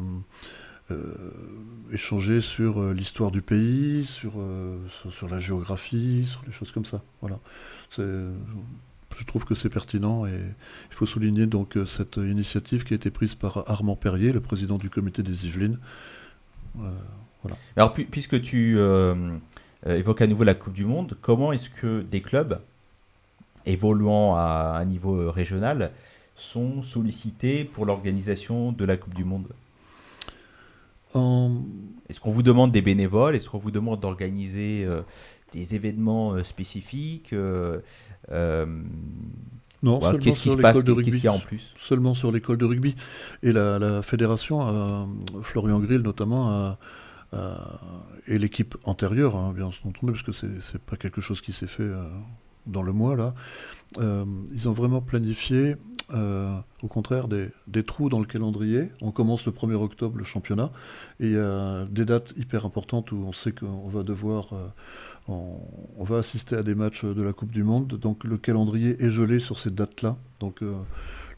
échanger sur l'histoire du pays, sur, sur, la géographie, sur les choses comme ça. Voilà. Je trouve que c'est pertinent et il faut souligner donc cette initiative qui a été prise par Armand Perrier, le président du comité des Yvelines. voilà. Alors puisque tu évoque à nouveau la Coupe du Monde. Comment est-ce que des clubs évoluant à un niveau euh, régional sont sollicités pour l'organisation de la Coupe du Monde? Est-ce qu'on vous demande des bénévoles? Est-ce qu'on vous demande d'organiser euh, des événements spécifiques non, qu'est-ce qui se passe Qu'est-ce qu'il y a en plus? Seulement sur l'école de rugby. Et la, la fédération, Florian Grill notamment, a, euh, et l'équipe antérieure, hein, bien entendu, parce que c'est pas quelque chose qui s'est fait euh, dans le mois là. Euh, ils ont vraiment planifié au contraire des, des, trous dans le calendrier. On commence le 1er octobre le championnat et il y a des dates hyper importantes où on sait qu'on va devoir, on, on, va assister à des matchs de la Coupe du Monde. Donc le calendrier est gelé sur ces dates-là. Donc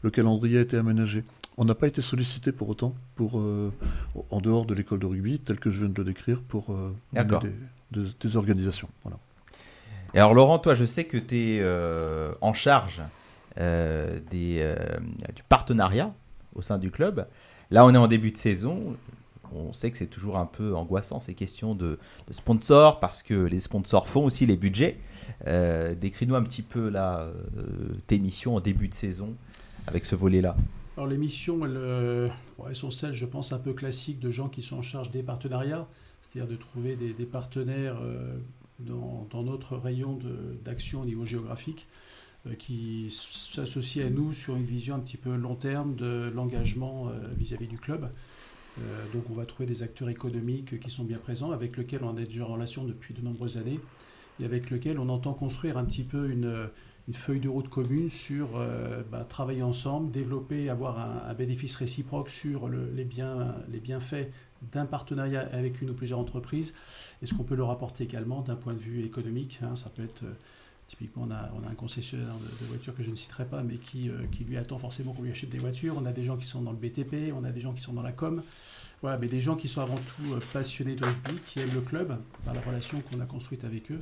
le calendrier a été aménagé. On n'a pas été sollicité pour autant, pour, euh, en dehors de l'école de rugby, tel que je viens de le décrire, pour euh, des, organisations. Voilà. Et alors Laurent, toi, je sais que tu es euh, en charge des, du partenariat au sein du club. Là, on est en début de saison. On sait que c'est toujours un peu angoissant ces questions de, sponsors parce que les sponsors font aussi les budgets. Décris-nous un petit peu là, tes missions en début de saison avec ce volet-là alors les missions, elles, sont celles, je pense, un peu classiques de gens qui sont en charge des partenariats, c'est-à-dire de trouver des, partenaires euh, dans, notre rayon d'action au niveau géographique euh, qui s'associent à nous sur une vision un petit peu long terme de l'engagement euh, vis-à-vis du club. Donc on va trouver des acteurs économiques qui sont bien présents, avec lesquels on est déjà en relation depuis de nombreuses années, et avec lesquels on entend construire un petit peu une feuille de route commune sur euh, bah, travailler ensemble, développer, avoir un, bénéfice réciproque sur les bienfaits d'un partenariat avec une ou plusieurs entreprises et ce qu'on peut leur apporter également d'un point de vue économique. Hein. ça peut être, euh, typiquement, on a, un concessionnaire de, voitures que je ne citerai pas, mais qui, euh, qui lui attend forcément qu'on lui achète des voitures. On a des gens qui sont dans le BTP, on a des gens qui sont dans la com. Voilà, mais des gens qui sont avant tout passionnés de rugby, qui aiment le club, par la relation qu'on a construite avec eux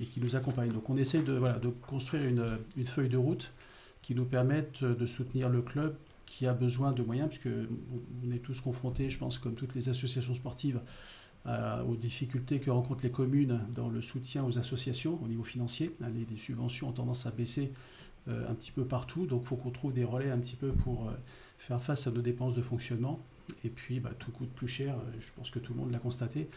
et qui nous accompagnent. Donc on essaie de, construire une, une, feuille de route qui nous permette de soutenir le club qui a besoin de moyens, puisque on est tous confrontés, je pense, comme toutes les associations sportives, aux difficultés que rencontrent les communes dans le soutien aux associations au niveau financier. Les, subventions ont tendance à baisser euh, un petit peu partout, donc il faut qu'on trouve des relais un petit peu pour euh, faire face à nos dépenses de fonctionnement. Et puis, bah, tout coûte plus cher, euh, je pense que tout le monde l'a constaté.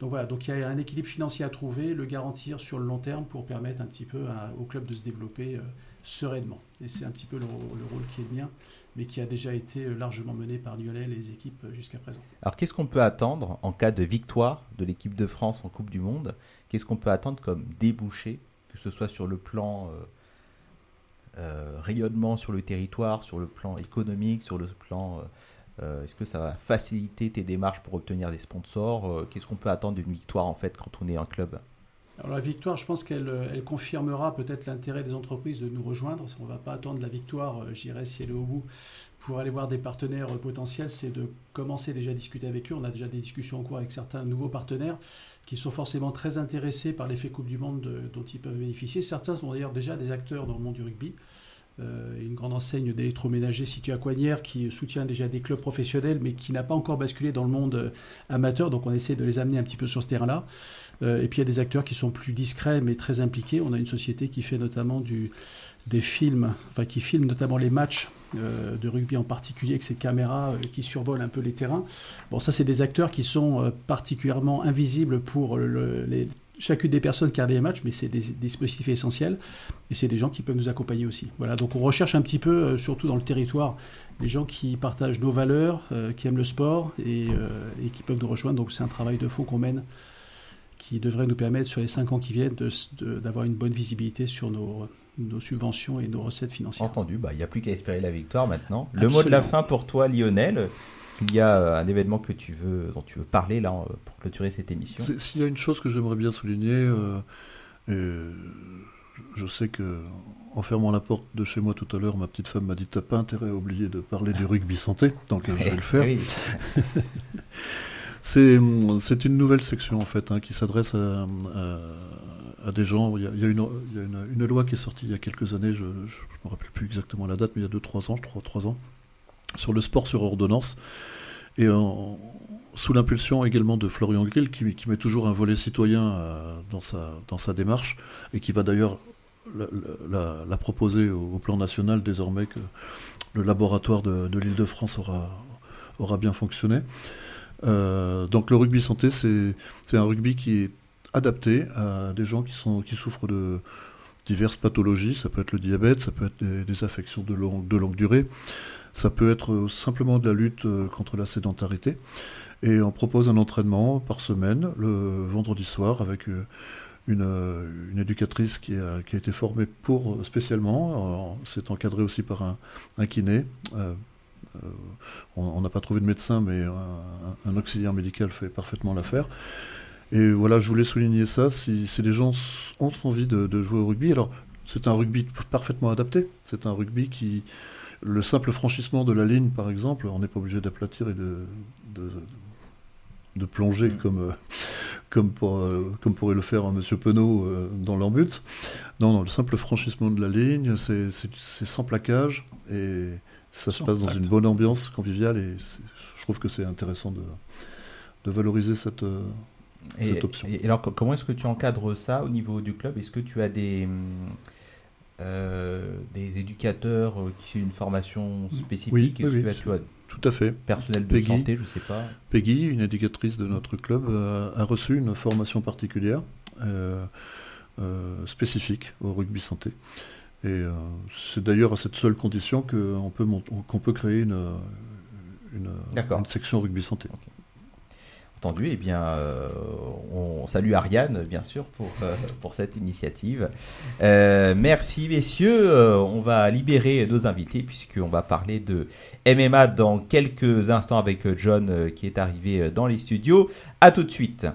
Donc voilà, donc il y a un équilibre financier à trouver, le garantir sur le long terme pour permettre un petit peu au club de se développer euh, sereinement. Et c'est un petit peu le, rôle qui est le mien, mais qui a déjà été euh, largement mené par Lionel et les équipes euh, jusqu'à présent. Alors qu'est-ce qu'on peut attendre en cas de victoire de l'équipe de France en Coupe du Monde? Qu'est-ce qu'on peut attendre comme débouché, que ce soit sur le plan rayonnement sur le territoire, sur le plan économique, sur le plan euh, est-ce que ça va faciliter tes démarches pour obtenir des sponsors? Euh, Qu'est-ce qu'on peut attendre d'une victoire en fait quand on est un club? Alors la victoire, je pense qu'elle euh, confirmera peut-être l'intérêt des entreprises de nous rejoindre. On ne va pas attendre la victoire, je dirais, si elle est au bout, pour aller voir des partenaires potentiels. C'est de commencer déjà à discuter avec eux. On a déjà des discussions en cours avec certains nouveaux partenaires qui sont forcément très intéressés par l'effet Coupe du Monde dont ils peuvent bénéficier. Certains sont d'ailleurs déjà des acteurs dans le monde du rugby. Euh, une grande enseigne d'électroménager située à Coignières qui soutient déjà des clubs professionnels mais qui n'a pas encore basculé dans le monde euh, amateur. Donc on essaie de les amener un petit peu sur ce terrain-là. Euh, et puis il y a des acteurs qui sont plus discrets mais très impliqués. On a une société qui fait notamment du, des films, enfin qui filme notamment les matchs de rugby en particulier avec ses caméras qui survolent un peu les terrains. Bon, ça, c'est des acteurs qui sont particulièrement invisibles pour les chacune des personnes qui regardent les matchs, mais c'est des, dispositifs essentiels et c'est des gens qui peuvent nous accompagner aussi. Voilà, donc on recherche un petit peu, euh, surtout dans le territoire, des gens qui partagent nos valeurs, euh, qui aiment le sport euh, et, qui peuvent nous rejoindre. Donc c'est un travail de fond qu'on mène qui devrait nous permettre sur les cinq ans qui viennent d'avoir une bonne visibilité sur nos, subventions et nos recettes financières. Entendu, bah, il n'y a plus qu'à espérer la victoire maintenant. Le mot de la fin pour toi, Lionel. Il y a euh, un événement que tu veux, dont tu veux parler là euh, pour clôturer cette émission. S'il y a une chose que j'aimerais bien souligner, euh, je sais que en fermant la porte de chez moi tout à l'heure, ma petite femme m'a dit T'as pas intérêt à oublier de parler du rugby santé, donc je vais le faire. c'est une nouvelle section en fait hein, qui s'adresse à, à, des gens. Il y a, il y a, une, il y a une, une, loi qui est sortie il y a quelques années, je ne me rappelle plus exactement la date, mais il y a 2-3 ans, je crois, 3 ans, sur le sport sur ordonnance. Et sous l'impulsion également de Florian Grill, qui, met toujours un volet citoyen euh, dans, sa, dans sa démarche, et qui va d'ailleurs la, proposer au, plan national désormais que le laboratoire de, l'île de France aura, aura bien fonctionné. Euh, donc le rugby santé, c'est un rugby qui est adapté à des gens qui, sont, qui souffrent de diverses pathologies. Ça peut être le diabète, ça peut être des, affections de de longue durée. Ça peut être simplement de la lutte euh, contre la sédentarité. Et on propose un entraînement par semaine, le vendredi soir, avec euh, une, une éducatrice qui a, qui a, été formée pour spécialement. C'est encadré aussi par un, un kiné. on n'a pas trouvé de médecin, mais un, auxiliaire médical fait parfaitement l'affaire. Et voilà, je voulais souligner ça. Si, les gens ont envie de jouer au rugby, alors c'est un rugby parfaitement adapté. C'est un rugby qui, le simple franchissement de la ligne, par exemple, on n'est pas obligé d'aplatir et de, de, plonger mm. comme, euh, comme, pour, euh, comme pourrait le faire monsieur Penaud euh, dans leur but. Non, non, le simple franchissement de la ligne, c'est sans plaquage et ça se passe dans une bonne ambiance conviviale et je trouve que c'est intéressant de, de valoriser cette, cette option. Et alors, comment est-ce que tu encadres ça au niveau du club? Est-ce que tu as des hum, euh, des éducateurs euh, qui ont une formation spécifique oui, oui, tout à fait. Personnel de santé, je sais pas. Peggy, une éducatrice de notre club, euh, a reçu une formation particulière spécifique au rugby santé. Et c'est d'ailleurs à cette seule condition qu'on peut, qu'on peut créer une, une, une, section rugby santé entendu, eh bien, euh, on salue Ariane, bien sûr, pour, euh, pour cette initiative. Euh, merci, messieurs. on va libérer nos invités, puisqu'on va parler de MMA dans quelques instants avec John, qui est arrivé dans les studios. À tout de suite.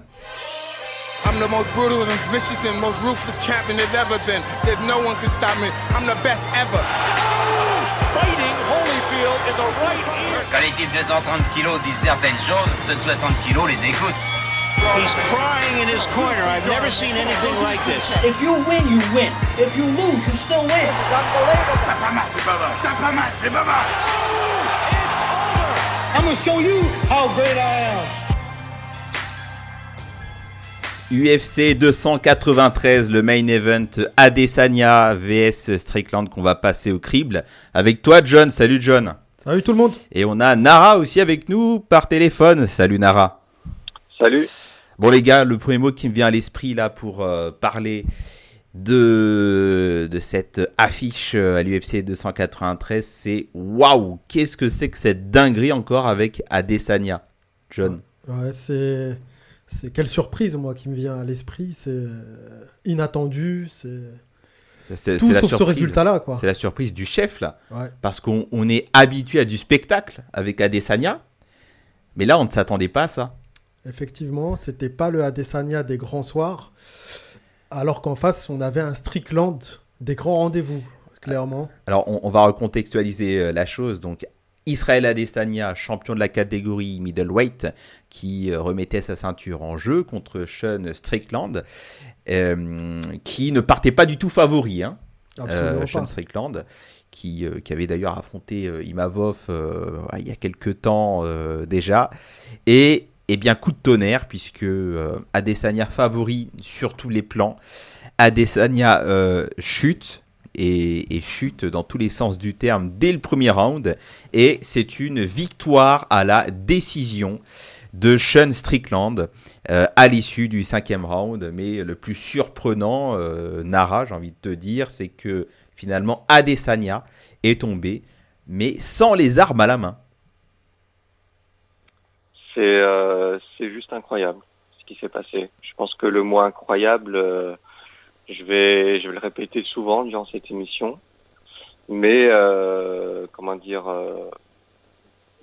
I'm the most brutal and vicious and most ruthless champion there's ever been. There's no one can stop me. I'm the best ever. Fighting Holyfield in the right ear. Quand les types de 130 kilos disent certaines choses, ceux de 60 kilos les écoutent. He's crying in his corner. I've never seen anything like this. If you win, you win. If you lose, you still win. T'as pas mal, c'est pas mal. T'as pas mal, c'est pas mal. It's over. I'm gonna show you how great I am. UFC 293, le main event Adesanya vs Strickland qu'on va passer au crible. Avec toi John, salut John. Salut tout le monde. Et on a Nara aussi avec nous par téléphone. Salut Nara. Salut. Bon les gars, le premier mot qui me vient à l'esprit là pour euh, parler de, de cette affiche euh, à l'UFC 293, c'est waouh, qu'est-ce que c'est que cette dinguerie encore avec Adesanya, John? Ouais, c'est c'est quelle surprise, moi, qui me vient à l'esprit. C'est euh, inattendu, c'est. Tout sauf ce résultat-là, quoi. C'est la surprise du chef, là. Parce qu'on est habitué à du spectacle avec Adesanya. Mais là, on ne s'attendait pas à ça. Effectivement, c'était pas le Adesanya des grands soirs. Alors qu'en face, on avait un Strickland des grands rendez-vous, clairement. Alors, on, on va recontextualiser euh, la chose. Donc, Israël Adesanya, champion de la catégorie middleweight, qui euh, remettait sa ceinture en jeu contre Sean Strickland, euh, qui ne partait pas du tout favori. Hein, euh, Sean Strickland, qui, qui avait d'ailleurs affronté Imavov il y a quelques temps déjà. Et, et, bien coup de tonnerre, puisque Adesanya favori sur tous les plans. Adesanya chute et, chute dans tous les sens du terme dès le premier round. Et c'est une victoire à la décision de Sean Strickland euh, à l'issue du cinquième round. Mais le plus surprenant, euh, Nara, j'ai envie de te dire, c'est que finalement Adesanya est tombé, mais sans les armes à la main. C'est euh, juste incroyable ce qui s'est passé. Je pense que le mot incroyable je vais, je vais le répéter souvent durant cette émission. Mais comment dire,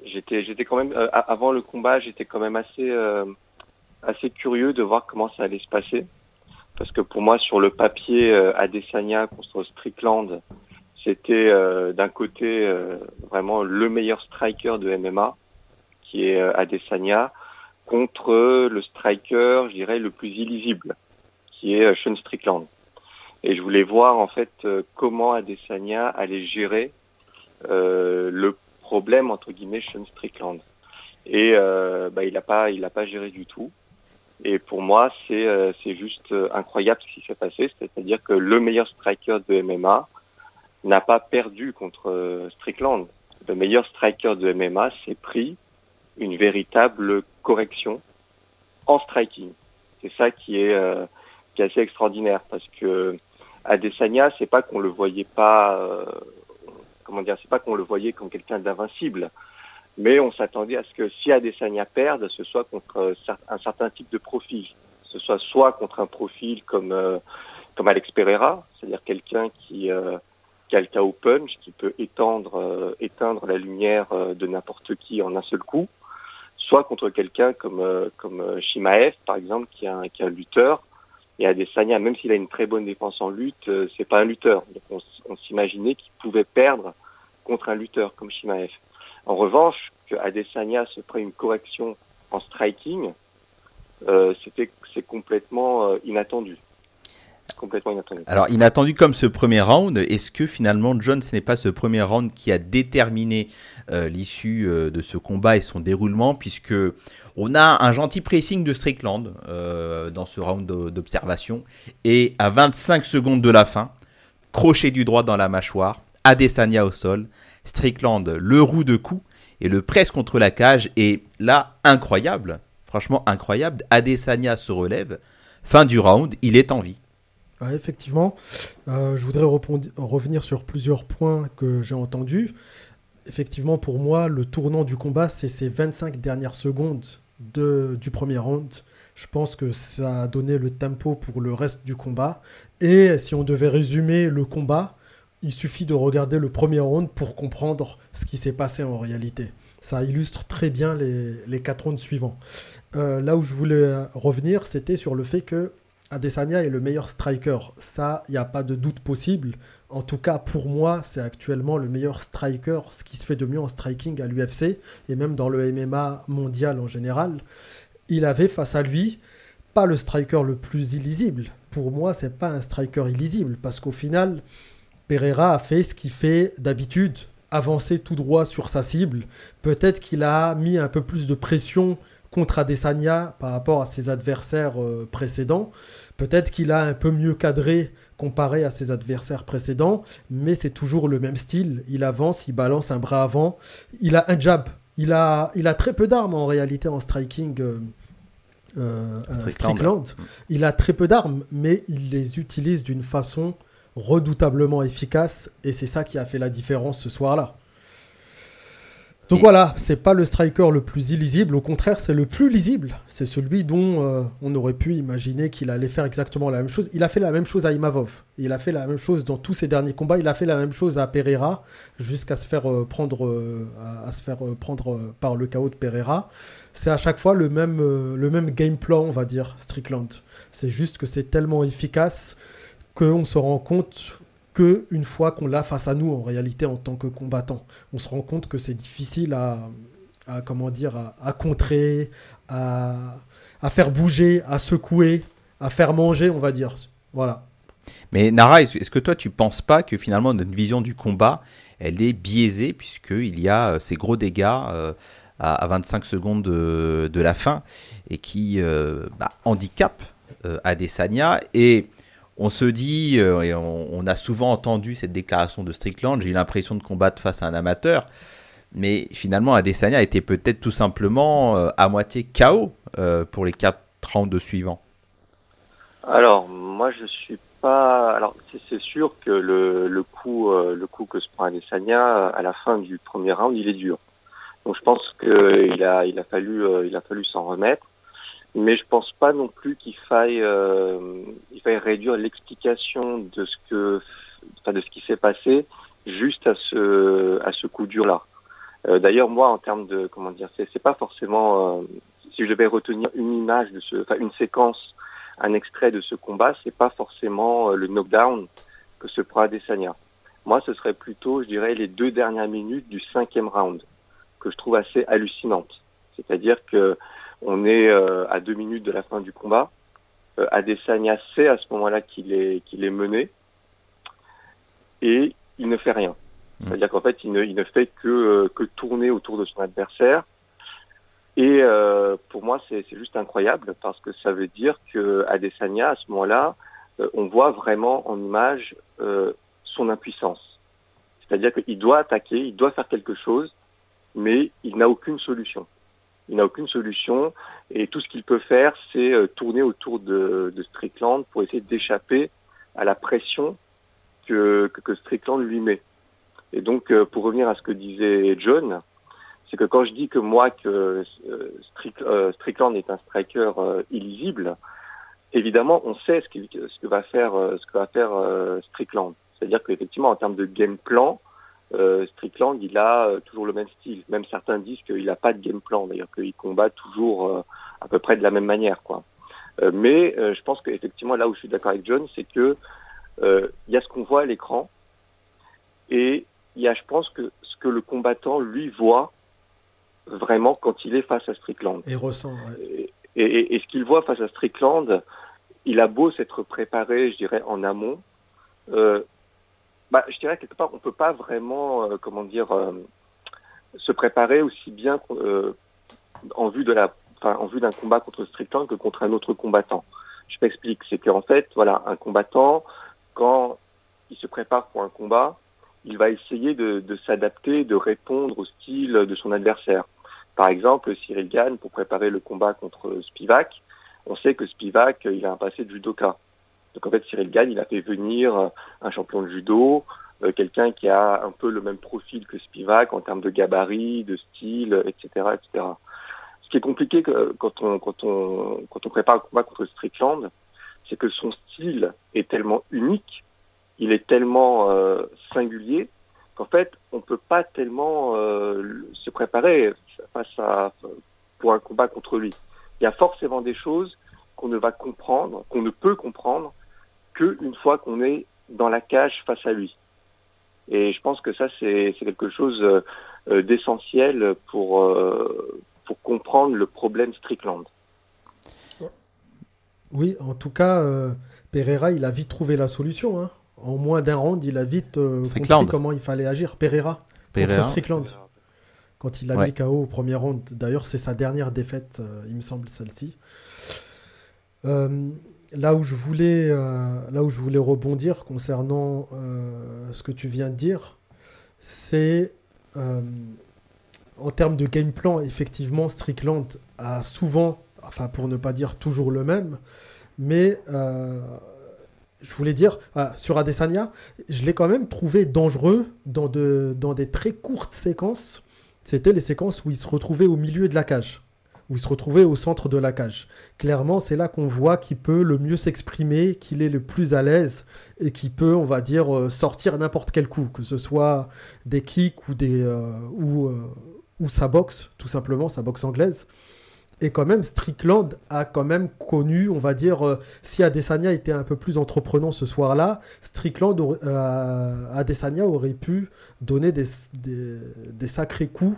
j'étais, j'étais quand même euh, avant le combat, j'étais quand même assez, assez curieux de voir comment ça allait se passer, parce que pour moi, sur le papier, Adesanya contre Strickland, c'était d'un côté vraiment le meilleur striker de MMA, qui est Adesanya, contre le striker, je dirais, le plus illisible, qui est Sean Strickland. Et je voulais voir en fait euh, comment Adesanya allait gérer euh, le problème entre guillemets Sean Strickland. Et euh, bah, il n'a pas, il a pas géré du tout. Et pour moi, c'est euh, juste incroyable ce qui s'est passé, c'est-à-dire que le meilleur striker de MMA n'a pas perdu contre Strickland. Le meilleur striker de MMA s'est pris une véritable correction en striking. C'est ça qui est, qui est assez extraordinaire parce que Adesanya, c'est pas qu'on le voyait pas, euh, comment dire, c'est pas qu'on le voyait comme quelqu'un d'invincible, mais on s'attendait à ce que si Adesanya perde, ce soit contre un certain type de profil, ce soit soit contre un profil comme comme Alex Pereira, c'est-à-dire quelqu'un qui qui a le KO punch, qui peut étendre éteindre la lumière de n'importe qui en un seul coup, soit contre quelqu'un comme comme Shimaev par exemple, qui est un, qui un lutteur et Adesanya, même s'il a une très bonne défense en lutte, euh, c'est pas un lutteur. Donc on, s'imaginait qu'il pouvait perdre contre un lutteur comme Shimaev. En revanche, que Adesanya se prenne une correction en striking, euh, c'était c'est complètement euh, inattendu complètement inattendu. Alors, inattendu comme ce premier round, est-ce que finalement, John, ce n'est pas ce premier round qui a déterminé euh, l'issue de ce combat et son déroulement, puisque on a un gentil pressing de Strickland dans ce round d'observation, et à 25 secondes de la fin, crochet du droit dans la mâchoire, Adesanya au sol, Strickland le roue de cou et le presse contre la cage, et là, incroyable, franchement incroyable, Adesanya se relève, fin du round, il est en vie effectivement, euh, je voudrais revenir sur plusieurs points que j'ai entendus. Effectivement, pour moi, le tournant du combat, c'est ces 25 dernières secondes de, du premier round. Je pense que ça a donné le tempo pour le reste du combat. Et si on devait résumer le combat, il suffit de regarder le premier round pour comprendre ce qui s'est passé en réalité. Ça illustre très bien les, quatre rounds suivants. Euh, là où je voulais revenir, c'était sur le fait que Adesanya est le meilleur striker. Ça, il n'y a pas de doute possible. En tout cas, pour moi, c'est actuellement le meilleur striker, ce qui se fait de mieux en striking à l'UFC et même dans le MMA mondial en général. Il avait face à lui pas le striker le plus illisible. Pour moi, c'est pas un striker illisible parce qu'au final, Pereira a fait ce qu'il fait d'habitude, avancer tout droit sur sa cible. Peut-être qu'il a mis un peu plus de pression contre Adesanya par rapport à ses adversaires euh, précédents. Peut-être qu'il a un peu mieux cadré comparé à ses adversaires précédents, mais c'est toujours le même style. Il avance, il balance un bras avant, il a un jab. Il a, il a très peu d'armes en réalité en striking. Euh, euh, Strickland. Il a très peu d'armes, mais il les utilise d'une façon redoutablement efficace, et c'est ça qui a fait la différence ce soir-là. Donc voilà, c'est pas le striker le plus illisible, au contraire, c'est le plus lisible. C'est celui dont euh, on aurait pu imaginer qu'il allait faire exactement la même chose. Il a fait la même chose à Imavov. Il a fait la même chose dans tous ses derniers combats. Il a fait la même chose à Pereira jusqu'à se faire euh, prendre, euh, à, se faire prendre par le chaos de Pereira. C'est à chaque fois le même, le même game plan, on va dire, Strickland. C'est juste que c'est tellement efficace qu'on se rend compte que une fois qu'on l'a face à nous en réalité en tant que combattant. On se rend compte que c'est difficile à, comment dire à, contrer, à, faire bouger, à secouer, à faire manger, on va dire. Voilà. Mais Nara, est-ce que toi tu penses pas que finalement notre vision du combat, elle est biaisée puisqu'il y a euh, ces gros dégâts euh, à, 25 secondes de, la fin et qui euh, bah, handicapent Adesanya et on se dit, euh, et on, a souvent entendu cette déclaration de Strickland, j'ai eu l'impression de combattre face à un amateur, mais finalement Adesanya était peut-être tout simplement euh, à moitié KO euh, pour les quatre rounds suivants. Alors, moi je suis pas. Alors, c'est sûr que le, coup, le coup que se prend Adesanya à la fin du premier round, il est dur. Donc, je pense qu'il il a fallu s'en remettre mais je pense pas non plus qu'il faille, euh, réduire l'explication de ce que, de ce qui s'est passé juste à ce, à ce coup dur-là. Euh, D'ailleurs, moi, en termes de, comment dire, c'est pas forcément, euh, si je devais retenir une image de ce, enfin, une séquence, un extrait de ce combat, c'est pas forcément le knockdown que se prend Adesanya. Moi, ce serait plutôt, je dirais, les deux dernières minutes du cinquième round que je trouve assez hallucinantes. C'est-à-dire que on est euh, à deux minutes de la fin du combat. Euh, Adesanya sait à ce moment-là qu'il est, qu'il est mené et il ne fait rien. Mmh. C'est-à-dire qu'en fait, il ne, il ne fait que, euh, que tourner autour de son adversaire. Et euh, pour moi, c'est juste incroyable parce que ça veut dire que Adesanya, à ce moment-là, on voit vraiment en image son impuissance. C'est-à-dire qu'il doit attaquer, il doit faire quelque chose, mais il n'a aucune solution il n'a aucune solution et tout ce qu'il peut faire, c'est euh, tourner autour de, Strickland pour essayer d'échapper à la pression que, Strickland lui met. Et donc, euh, pour revenir à ce que disait John, c'est que quand je dis que moi que euh, Strickland est un striker illisible, évidemment, on sait ce que va faire Strickland. C'est-à-dire qu'effectivement, en termes de game plan, Strickland, il a toujours le même style. Même certains disent qu'il n'a pas de game plan, d'ailleurs qu'il combat toujours à peu près de la même manière, quoi. mais je pense qu'effectivement, là où je suis d'accord avec John, c'est que il y a ce qu'on voit à l'écran et il y a, je pense, que ce que le combattant lui voit vraiment quand il est face à Strickland. Et ressent. Et, ce qu'il voit face à Strickland, il a beau s'être préparé, je dirais, en amont. Euh, bah, je dirais quelque part, on peut pas vraiment, euh, comment dire, euh, se préparer aussi bien en vue de la, en vue d'un combat contre Strickland que contre un autre combattant. Je m'explique, c'est qu'en fait, voilà, un combattant, quand il se prépare pour un combat, il va essayer de, de s'adapter, de répondre au style de son adversaire. Par exemple, Cyril Gann, pour préparer le combat contre Spivak, on sait que Spivak, il a un passé de judoka. Donc en fait, Cyril Gann, il a fait venir un champion de judo, euh, quelqu'un qui a un peu le même profil que Spivak en termes de gabarit, de style, etc., etc. Ce qui est compliqué quand on, prépare le combat contre Strickland, c'est que son style est tellement unique il est tellement euh, singulier qu'en fait, on ne peut pas tellement euh, se préparer face à, pour un combat contre lui. Il y a forcément des choses qu'on ne va comprendre, qu'on ne peut comprendre qu'une fois qu'on est dans la cage face à lui. Et je pense que ça, c'est quelque chose euh, d'essentiel pour, pour comprendre le problème Strickland. Oui, en tout cas, Pereira, il a vite trouvé la solution. Hein en moins d'un round, il a vite euh, compris comment il fallait agir. Pereira, contre Strickland. Quand il a mis KO au premier round. D'ailleurs, c'est sa dernière défaite, euh, il me semble, celle-ci. Euh, là, où je voulais, là où je voulais rebondir concernant ce que tu viens de dire, c'est en termes de game plan, effectivement, Strickland a souvent, enfin pour ne pas dire toujours le même, mais je voulais dire, ah, sur Adesanya, je l'ai quand même trouvé dangereux dans, de, dans des très courtes séquences. C'était les séquences où il se retrouvait au milieu de la cage, où il se retrouvait au centre de la cage. Clairement, c'est là qu'on voit qu'il peut le mieux s'exprimer, qu'il est le plus à l'aise et qu'il peut, on va dire, euh, sortir n'importe quel coup, que ce soit des kicks ou, des, euh, ou, euh, ou sa boxe, tout simplement, sa boxe anglaise. Et quand même, Strickland a quand même connu, on va dire, si Adesanya était un peu plus entreprenant ce soir-là, Strickland, Adesanya aurait pu donner des, sacrés coups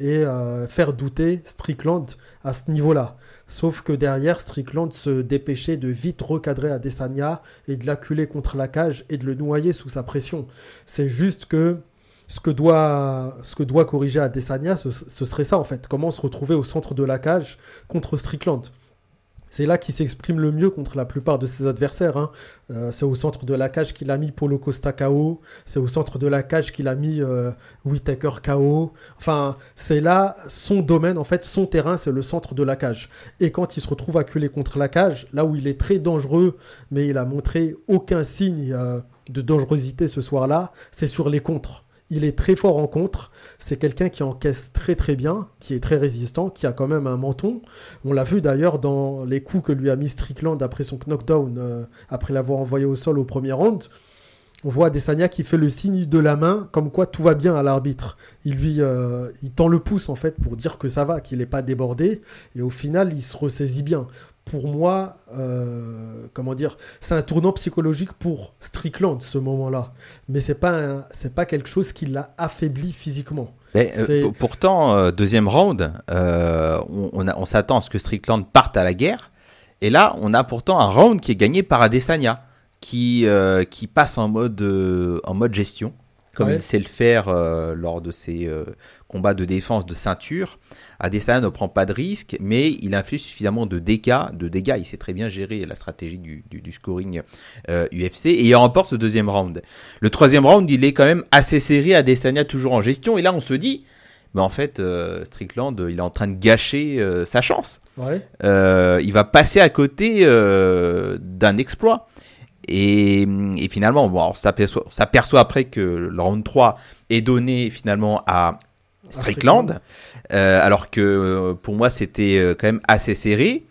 et euh, faire douter Strickland à ce niveau-là. Sauf que derrière, Strickland se dépêchait de vite recadrer Adesanya et de l'acculer contre la cage et de le noyer sous sa pression. C'est juste que ce que doit, corriger Adesanya, ce, ce serait ça en fait. Comment se retrouver au centre de la cage contre Strickland. C'est là qu'il s'exprime le mieux contre la plupart de ses adversaires. Hein. Euh, c'est au centre de la cage qu'il a mis Polo Costa KO. C'est au centre de la cage qu'il a mis euh, Whitaker KO. Enfin, c'est là son domaine, en fait, son terrain, c'est le centre de la cage. Et quand il se retrouve acculé contre la cage, là où il est très dangereux, mais il a montré aucun signe euh, de dangerosité ce soir-là, c'est sur les contres il est très fort en contre. C'est quelqu'un qui encaisse très très bien, qui est très résistant, qui a quand même un menton. On l'a vu d'ailleurs dans les coups que lui a mis Strickland après son knockdown, euh, après l'avoir envoyé au sol au premier round. On voit Adesanya qui fait le signe de la main, comme quoi tout va bien à l'arbitre. Il lui, euh, il tend le pouce en fait pour dire que ça va, qu'il n'est pas débordé, et au final il se ressaisit bien pour moi, euh, comment dire, c'est un tournant psychologique pour Strickland ce moment-là. Mais c'est pas c'est pas quelque chose qui l'a affaibli physiquement. Mais, euh, pourtant, euh, deuxième round, on, on s'attend à ce que Strickland parte à la guerre. Et là, on a pourtant un round qui est gagné par Adesanya, qui qui passe en mode en mode gestion comme il sait le faire euh, lors de ses euh, combats de défense de ceinture. Adesanya ne prend pas de risque, mais il inflige suffisamment de dégâts. De dégâts, il sait très bien gérer la stratégie du, scoring UFC euh, et il remporte ce deuxième round. Le troisième round, il est quand même assez serré. Adesanya toujours en gestion et là, on se dit. Mais en fait, Strickland, il est en train de gâcher sa chance. il va passer à côté d'un exploit. Et, finalement, bon, on s'aperçoit après que le round 3 est donné finalement à Strickland, euh, alors que pour moi c'était euh, quand même assez serré.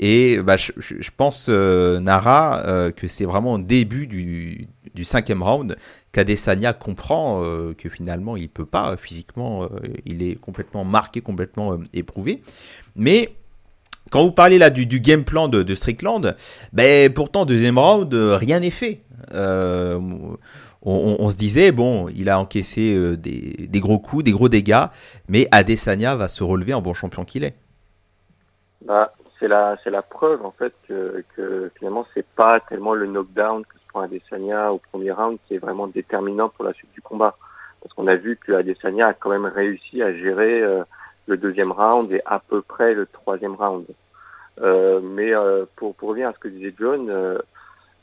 Et bah, je, pense, Nara, que c'est vraiment au début du, du cinquième round qu'Adesanya comprend que finalement il peut pas physiquement, il est complètement marqué, complètement éprouvé. Mais quand vous parlez là du, game plan de, Strickland, ben pourtant deuxième round, rien n'est fait. Euh, on, se disait, bon, il a encaissé euh, des, gros coups, des gros dégâts, mais Adesanya va se relever en bon champion qu'il est. Bah, c'est la, c'est la preuve en fait que, que finalement c'est pas tellement le knockdown que se prend Adesanya au premier round qui est vraiment déterminant pour la suite du combat. Parce qu'on a vu que Adesanya a quand même réussi à gérer euh, le deuxième round et à peu près le troisième round. mais pour, pour revenir à ce que disait John,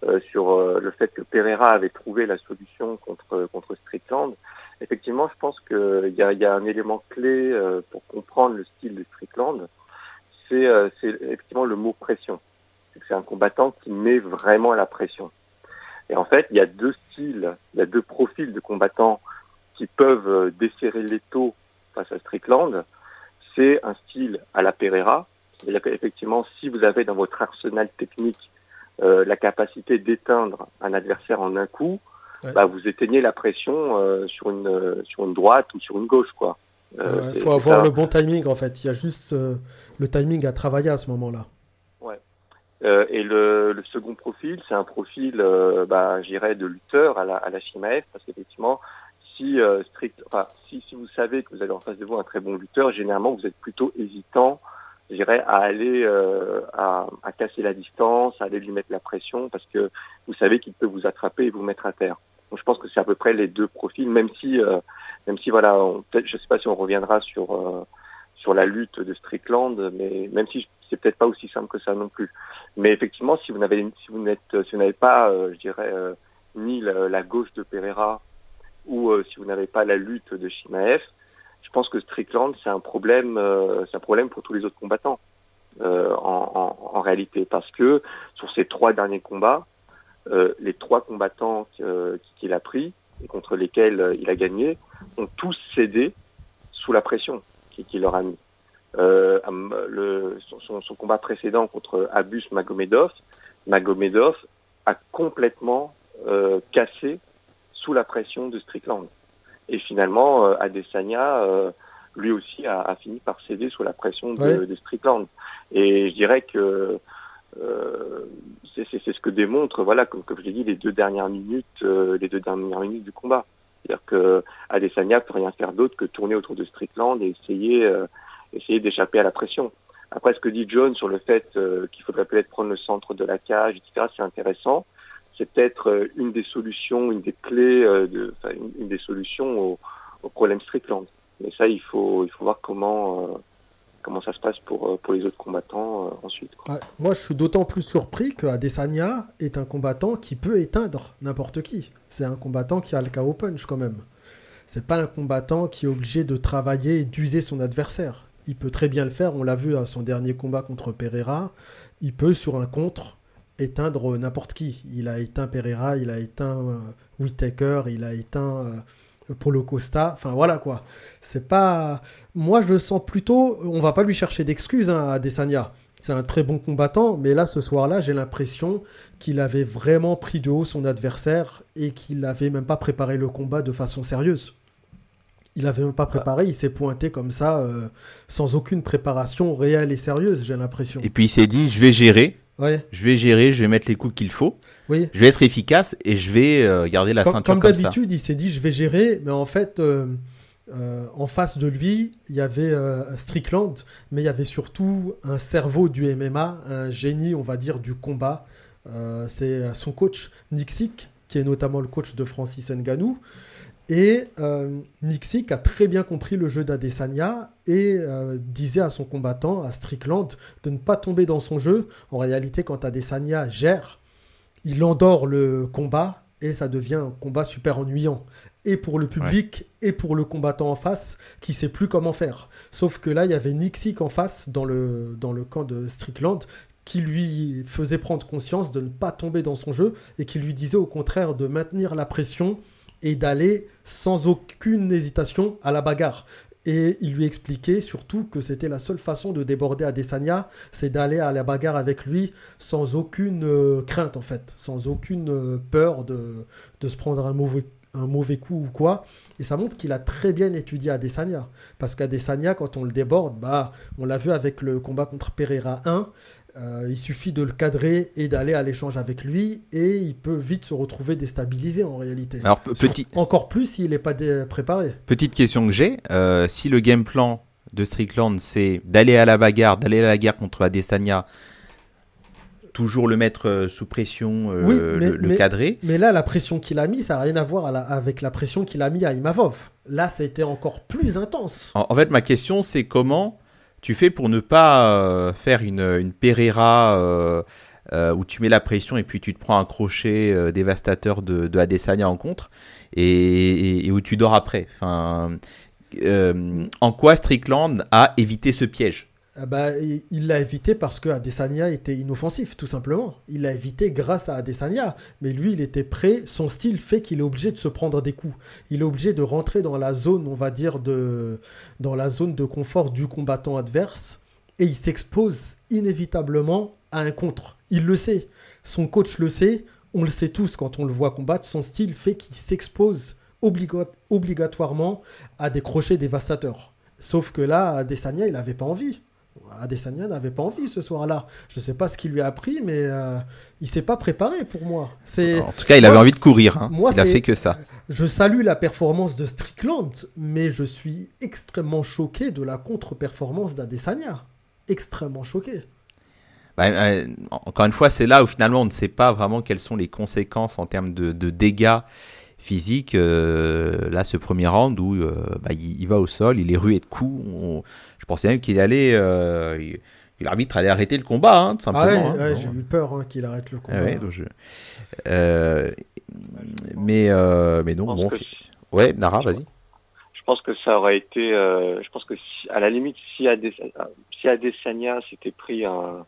euh, sur euh, le fait que Pereira avait trouvé la solution contre, contre Strickland. Effectivement, je pense qu'il y a, y a un élément clé euh, pour comprendre le style de Strickland, c'est effectivement le mot pression. C'est un combattant qui met vraiment la pression. Et en fait, il y a deux styles, il y a deux profils de combattants qui peuvent desserrer l'étau face à Strickland. C'est un style à la Pereira, c'est-à-dire qu'effectivement, si vous avez dans votre arsenal technique euh, la capacité d'éteindre un adversaire en un coup, bah, vous éteignez la pression euh, sur une sur une droite ou sur une gauche quoi. Il euh, faut avoir le bon timing en fait. Il y a juste le timing à travailler à ce moment-là. Ouais. et le, le, second profil, c'est un profil, bah, j'irais, de lutteur à la, à la Chimaev, parce qu'effectivement, si, strict, enfin, si, vous savez que vous avez en face de vous un très bon lutteur, généralement, vous êtes plutôt hésitant je dirais, à aller euh, à, casser la distance, à aller lui mettre la pression, parce que vous savez qu'il peut vous attraper et vous mettre à terre. Donc je pense que c'est à peu près les deux profils, même si, euh, même si voilà, peut-être, je sais pas si on reviendra sur euh, sur la lutte de Strickland, mais même si c'est peut-être pas aussi simple que ça non plus. Mais effectivement, si vous n'avez, si vous n'êtes, si vous n'avez pas, je dirais, ni la, gauche de Pereira ou si vous n'avez pas la lutte de Shimaev, je pense que Strickland, c'est un problème, euh, c'est un problème pour tous les autres combattants euh, en, réalité, parce que sur ces trois derniers combats, euh, les trois combattants qu'il a pris et contre lesquels il a gagné ont tous cédé sous la pression qu'il leur a mis. Le, son, son, combat précédent contre Abus Magomedov, Magomedov a complètement cassé sous la pression de Strickland. Et finalement, euh, Adesanya, euh, lui aussi, a, fini par céder sous la pression de, Strickland. Et je dirais que euh, c'est ce que démontre, voilà, comme, comme je l'ai dit, les deux dernières minutes, les deux dernières minutes du combat. C'est-à-dire que Adesanya peut rien faire d'autre que tourner autour de Strickland et essayer, essayer d'échapper à la pression. Après, ce que dit John sur le fait qu'il faudrait peut-être prendre le centre de la cage, etc., c'est intéressant c'est peut-être euh, une des solutions, une des clés, euh, de, une, des solutions au, au, problème Strickland. Mais ça, il faut, il faut voir comment, euh, comment ça se passe pour, pour les autres combattants ensuite. moi, je suis d'autant plus surpris que Adesanya est un combattant qui peut éteindre n'importe qui. C'est un combattant qui a le KO punch quand même. C'est pas un combattant qui est obligé de travailler et d'user son adversaire. Il peut très bien le faire, on l'a vu à son dernier combat contre Pereira. Il peut, sur un contre, éteindre n'importe qui. Il a éteint Pereira, il a éteint euh, Whitaker, il a éteint euh, Polo Costa. Enfin voilà quoi. C'est pas. Moi je sens plutôt. On va pas lui chercher d'excuses hein, à Desania. C'est un très bon combattant, mais là ce soir-là, j'ai l'impression qu'il avait vraiment pris de haut son adversaire et qu'il n'avait même pas préparé le combat de façon sérieuse. Il n'avait même pas préparé, il s'est pointé comme ça, euh, sans aucune préparation réelle et sérieuse, j'ai l'impression. Et puis il s'est dit, je vais gérer, je vais gérer, je vais mettre les coups qu'il faut. Oui. Je vais être efficace et je vais euh, garder la ceinture comme, comme d'habitude, il s'est dit je vais gérer, mais en fait, euh, euh, en face de lui, il y avait Strickland, mais il y avait surtout un cerveau du MMA, un génie, on va dire, du combat. C'est son coach Nixik, qui est notamment le coach de Francis Ngannou. Et euh, Nixik a très bien compris le jeu d'Adesanya et euh, disait à son combattant, à Strickland, de ne pas tomber dans son jeu. En réalité, quand Adesanya gère, il endort le combat et ça devient un combat super ennuyant. Et pour le public et pour le combattant en face qui sait plus comment faire. Sauf que là, il y avait Nixik en face dans le, dans le camp de Strickland qui lui faisait prendre conscience de ne pas tomber dans son jeu et qui lui disait au contraire de maintenir la pression et d'aller sans aucune hésitation à la bagarre. Et il lui expliquait surtout que c'était la seule façon de déborder Adesanya, c'est d'aller à la bagarre avec lui sans aucune euh, crainte en fait, sans aucune euh, peur de, de se prendre un mauvais, coup ou quoi. Et ça montre qu'il a très bien étudié Adesanya. Parce qu'Adesanya, quand on le déborde, bah, on l'a vu avec le combat contre Pereira 1, euh, il suffit de le cadrer et d'aller à l'échange avec lui et il peut vite se retrouver déstabilisé en réalité. Alors, petit... Encore plus s'il n'est pas préparé. Petite question que j'ai, euh, si le game plan de Strickland c'est d'aller à la bagarre, d'aller à la guerre contre Adesanya, toujours le mettre euh, sous pression, le, cadrer. Mais là, la pression qu'il a mis, ça n'a rien à voir avec la pression qu'il a mis à Imavov. Là, c'était encore plus intense. en fait, ma question, c'est comment tu fais pour ne pas euh, faire une, une Pereira euh, euh, où tu mets la pression et puis tu te prends un crochet dévastateur de, de, Adesanya en contre et, où tu dors après. En quoi Strickland a évité ce piège? Bah, il l'a évité parce que Adesanya était inoffensif, tout simplement. Il l'a évité grâce à Adesanya. Mais lui, il était prêt. Son style fait qu'il est obligé de se prendre des coups. Il est obligé de rentrer dans la zone, on va dire, de, dans la zone de confort du combattant adverse. Et il s'expose inévitablement à un contre. Il le sait. Son coach le sait. On le sait tous quand on le voit combattre. Son style fait qu'il s'expose obligatoirement à des crochets dévastateurs. Sauf que là, Adesanya, il n'avait pas envie. Adesanya n'avait pas envie ce soir-là. Je ne sais pas ce qu'il lui a appris, mais euh, il s'est pas préparé pour moi. C'est en tout cas, il avait envie de courir. Hein. Moi, il a fait que ça. Je salue la performance de Strickland, mais je suis extrêmement choqué de la contre-performance d'Adesanya. Extrêmement choqué. Bah, euh, encore une fois, c'est là où finalement on ne sait pas vraiment quelles sont les conséquences en termes de, dégâts physiques. Euh, là, ce premier round où bah, il, va au sol, il est rué de coups. Je pensais même qu'il allait. Euh, l'arbitre allait arrêter le combat, hein, tout simplement. Ah ouais, hein. j'ai eu peur hein, qu'il arrête le combat. Euh, mais, euh, mais non, bon. Ouais, Nara, vas-y. Je pense que ça aurait été. je pense que à la limite, si Adesanya, si Adesanya s'était pris un,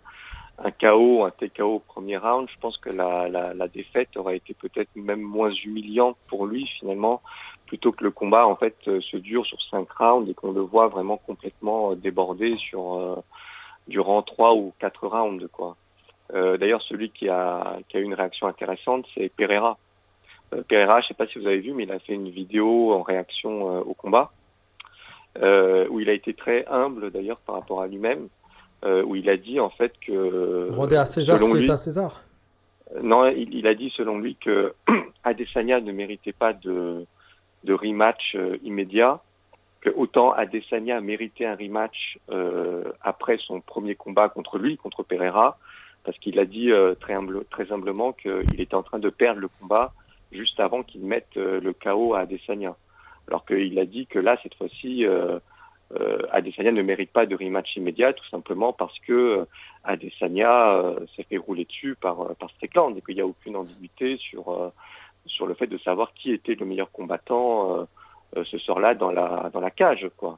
un KO, un TKO au premier round, je pense que la, la, défaite aurait été peut-être même moins humiliante pour lui finalement plutôt que le combat en fait euh, se dure sur cinq rounds et qu'on le voit vraiment complètement euh, débordé sur euh, durant trois ou quatre rounds. D'ailleurs celui qui a qui a eu une réaction intéressante c'est Pereira. Pereira, je sais pas si vous avez vu, mais il a fait une vidéo en réaction au combat où il a été très humble d'ailleurs par rapport à lui-même, où il a dit en fait que rendez à César ce qui est à César? Non, il, il, a dit selon lui que Adesanya ne méritait pas de de rematch euh, immédiat, que autant Adesanya méritait un rematch euh, après son premier combat contre lui, contre Pereira, parce qu'il a dit euh, très, très humblement qu'il était en train de perdre le combat juste avant qu'il mette le chaos à Adesanya. Alors qu'il a dit que là, cette fois-ci, Adesanya ne mérite pas de rematch immédiat, tout simplement parce que Adesanya s'est fait rouler dessus par, par Strickland et qu'il n'y a aucune ambiguïté sur sur le fait de savoir qui était le meilleur combattant euh, euh, ce soir-là dans la dans la cage quoi.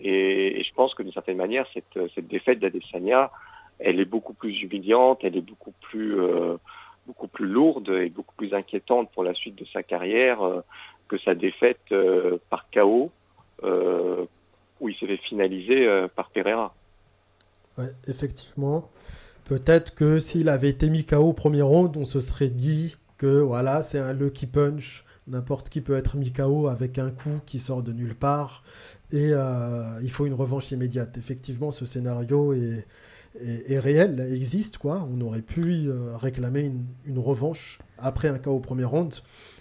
Et, je pense que d'une certaine manière cette cette défaite d'Adesanya, elle est beaucoup plus humiliante, elle est beaucoup plus euh, beaucoup plus lourde et beaucoup plus inquiétante pour la suite de sa carrière que sa défaite par KO où il s'est fait finaliser par Pereira. Effectivement. Peut-être que s'il avait été mis KO au premier round, on se serait dit que voilà, c'est un lucky punch, n'importe qui peut être mis KO avec un coup qui sort de nulle part, et euh, il faut une revanche immédiate. Effectivement, ce scénario est, est, réel, existe, quoi. On aurait pu euh, réclamer une, revanche après un KO au premier round.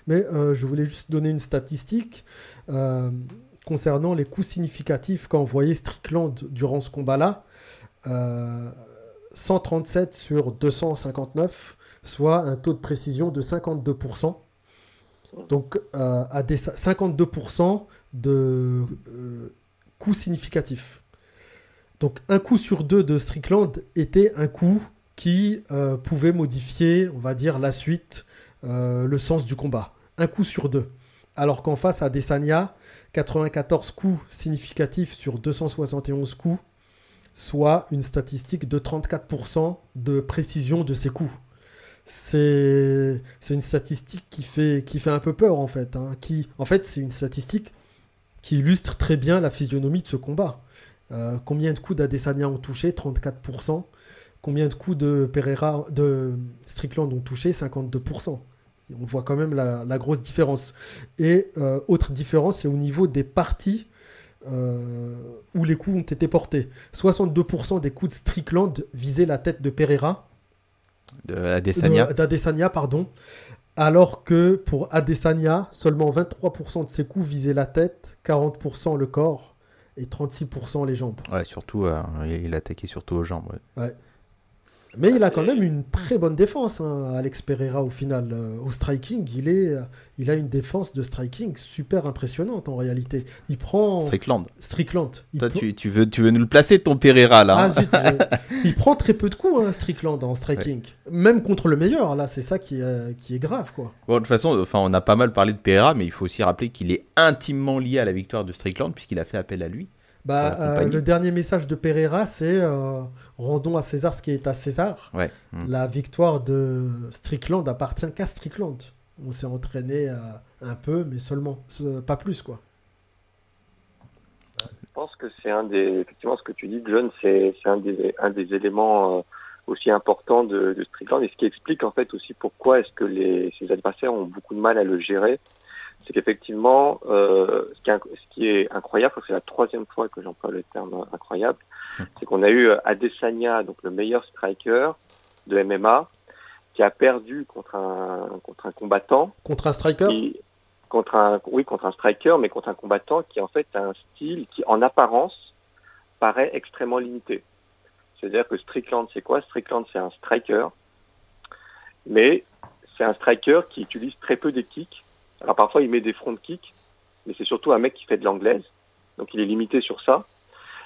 Mais euh, je voulais juste donner une statistique concernant les coups significatifs qu'a envoyé Strickland durant ce combat-là. 137 sur 259 soit un taux de précision de 52%. Donc euh, à des 52% de euh, coups significatifs. Donc un coup sur deux de Strickland était un coup qui euh, pouvait modifier, on va dire, la suite, le sens du combat. Un coup sur deux. Alors qu'en face à Desania, 94 coups significatifs sur 271 coups, soit une statistique de 34% de précision de ces coups c'est une statistique qui fait, un peu peur en fait. Hein. Qui, en fait, c'est une statistique qui illustre très bien la physionomie de ce combat. combien de coups d'Adesanya ont touché? 34%. Combien de coups de Pereira, de Strickland ont touché? 52% on voit quand même la, grosse différence. Et euh, autre différence, c'est au niveau des parties euh, où les coups ont été portés. 62% des coups de Strickland visaient la tête de Pereira. D'Adesanya. pardon. Alors que pour Adesanya, seulement 23% de ses coups visaient la tête, 40% le corps et 36% les jambes. Ouais, surtout, euh, il attaquait surtout aux jambes. ouais. Mais il a quand même une très bonne défense, hein, Alex Pereira, au final. Euh, au striking, il, est, euh, il a une défense de striking super impressionnante en réalité. Il prend. Strickland. Strickland. Toi, tu, tu, veux, tu veux nous le placer, ton Pereira, là hein. ah, Il prend très peu de coups, hein, Strickland, en striking. Même contre le meilleur, là, c'est ça qui est, qui est grave, quoi. Bon, de toute façon, enfin, on a pas mal parlé de Pereira, mais il faut aussi rappeler qu'il est intimement lié à la victoire de Strickland, puisqu'il a fait appel à lui. Bah, euh, le dernier message de Pereira, c'est euh, rendons à César ce qui est à César. Ouais. Hmm. La victoire de Strickland appartient qu'à Strickland. On s'est entraîné euh, un peu, mais seulement, pas plus quoi. Je pense que c'est un des, effectivement, ce que tu dis, John, c'est un des, un des éléments aussi importants de, Strickland et ce qui explique en fait aussi pourquoi est-ce que les, ses adversaires ont beaucoup de mal à le gérer c'est qu'effectivement, euh, ce, qui est incroyable, c'est la troisième fois que j'emploie le terme incroyable, c'est qu'on a eu euh, Adesanya, donc le meilleur striker de MMA, qui a perdu contre un contre un combattant. Contre un striker? contre un oui contre un striker, mais contre un combattant qui en fait a un style qui en apparence paraît extrêmement limité. C'est-à-dire que Strickland, c'est quoi? Strickland, c'est un striker, mais c'est un striker qui utilise très peu des kicks alors parfois il met des front kicks, mais c'est surtout un mec qui fait de l'anglaise, donc il est limité sur ça.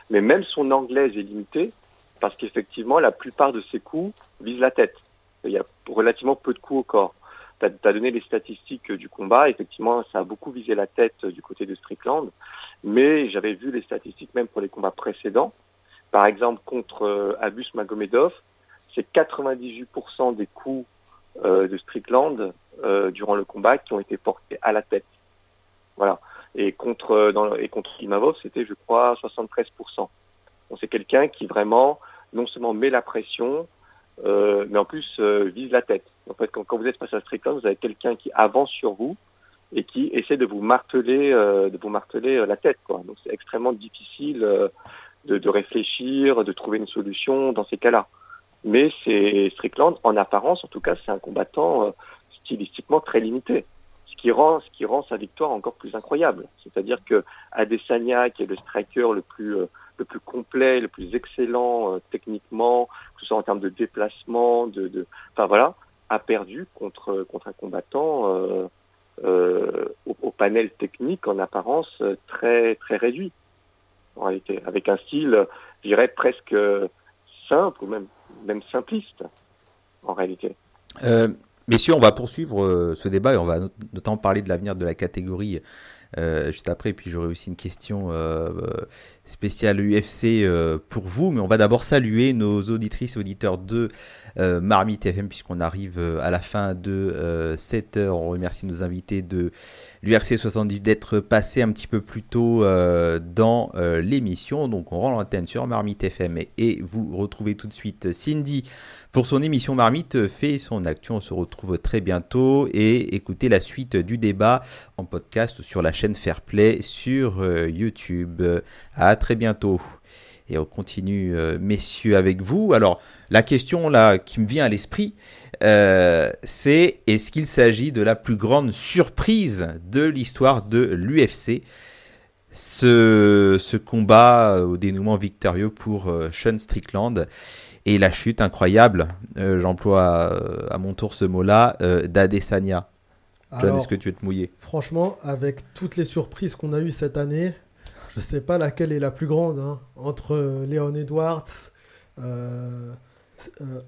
Mais même son anglaise est limitée parce qu'effectivement la plupart de ses coups visent la tête. Il y a relativement peu de coups au corps. Tu as, donné les statistiques du combat, effectivement ça a beaucoup visé la tête du côté de Strickland, mais j'avais vu les statistiques même pour les combats précédents. Par exemple contre euh, Abus Magomedov, c'est 98% des coups euh, de Strickland euh, durant le combat qui ont été portés à la tête. Voilà. Et contre, euh, dans, et contre Imavov, c'était, je crois, 73%. Donc c'est quelqu'un qui vraiment, non seulement met la pression, euh, mais en plus vise la tête. En fait, quand, vous êtes face à Strickland, vous avez quelqu'un qui avance sur vous et qui essaie de vous marteler, de vous marteler la tête. Donc c'est extrêmement difficile de, de, réfléchir, de trouver une solution dans ces cas-là. Mais c'est Strickland, en apparence, en tout cas, c'est un combattant stylistiquement très limité. Ce qui rend, ce qui rend sa victoire encore plus incroyable. C'est-à-dire que Adesanya, qui est le striker le plus, euh, le plus complet, le plus excellent euh, techniquement, que ce soit en termes de déplacement, de, enfin voilà, a perdu contre, contre un combattant euh, au, au, panel technique en apparence très, très réduit. En réalité, avec un style, je dirais presque simple ou même, même simpliste, en réalité. Euh, Messieurs, on va poursuivre euh, ce débat et on va notamment parler de l'avenir de la catégorie euh, juste après. Puis j'aurai aussi une question euh, spéciale UFC pour vous. Mais on va d'abord saluer nos auditrices et auditeurs de Marmite FM puisqu'on arrive à la fin de 7 heures. On remercie nos invités de l'URC 70 d'être passés un petit peu plus tôt dans l'émission. Donc on rend l'antenne sur Marmite FM et vous retrouvez tout de suite Cindy pour son émission Marmite fait son action. On se retrouve très bientôt et écoutez la suite du débat en podcast sur la chaîne Fairplay sur euh, YouTube. À très bientôt. Et on continue, euh, messieurs, avec vous. Alors, la question là qui me vient à l'esprit, euh, c'est est-ce qu'il s'agit de la plus grande surprise de l'histoire de l'UFC ce, ce, combat au dénouement victorieux pour Sean Strickland? Et la chute incroyable, euh, j'emploie euh, à mon tour ce mot-là, euh, d'Adesanya. John, est-ce que tu veux te mouiller? Franchement, avec toutes les surprises qu'on a eues cette année, je ne sais pas laquelle est la plus grande. Hein. Entre Léon Edwards, euh,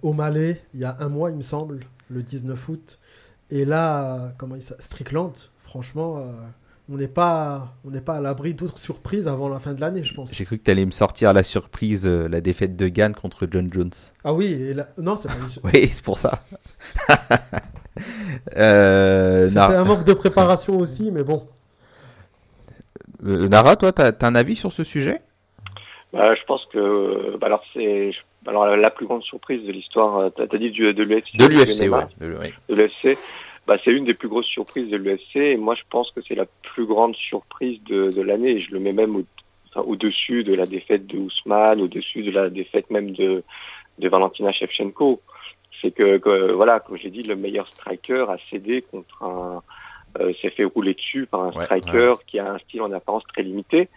O'Malley, il y a un mois, il me semble, le 19 août. Et là, comment il Strickland, franchement, on n'est pas, on n'est pas à l'abri d'autres surprises avant la fin de l'année, je pense. J'ai cru que tu allais me sortir la surprise, euh, la défaite de Gann contre John Jones. Ah oui, non, c'est pas une surprise. oui, c'est pour ça. euh, C'était un manque de préparation aussi, mais bon. Nara, toi, tu as, un avis sur ce sujet? Bah, je pense que bah, alors c'est alors la plus grande surprise de l'histoire, tu as, dit du, de l'UFC. De l'UFC, ouais. De l'UFC. Bah, c'est une des plus grosses surprises de l'UFC et moi je pense que c'est la plus grande surprise de, de l'année je le mets même au, au-dessus de la défaite de Ousmane, au-dessus de la défaite même de, de Valentina Shevchenko. C'est que, voilà, comme j'ai dit, le meilleur striker a cédé contre un, euh, s'est fait rouler dessus par un striker qui a un style en apparence très limité.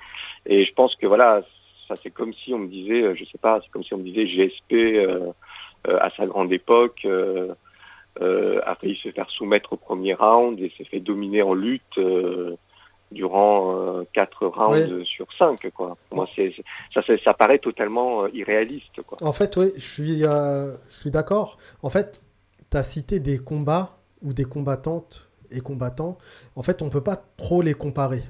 Et je pense que voilà, ça c'est comme si on me disait, euh, je sais pas, c'est comme si on me disait GSP euh, euh, à sa grande époque euh, euh, a failli se faire soumettre au premier round et s'est fait dominer en lutte durant 4 rounds sur 5 quoi. Moi c'est ça, ça paraît totalement irréaliste quoi. En fait oui, je suis je suis d'accord. En fait, tu as cité des combats ou des combattantes et combattants. En fait, on peut pas trop les comparer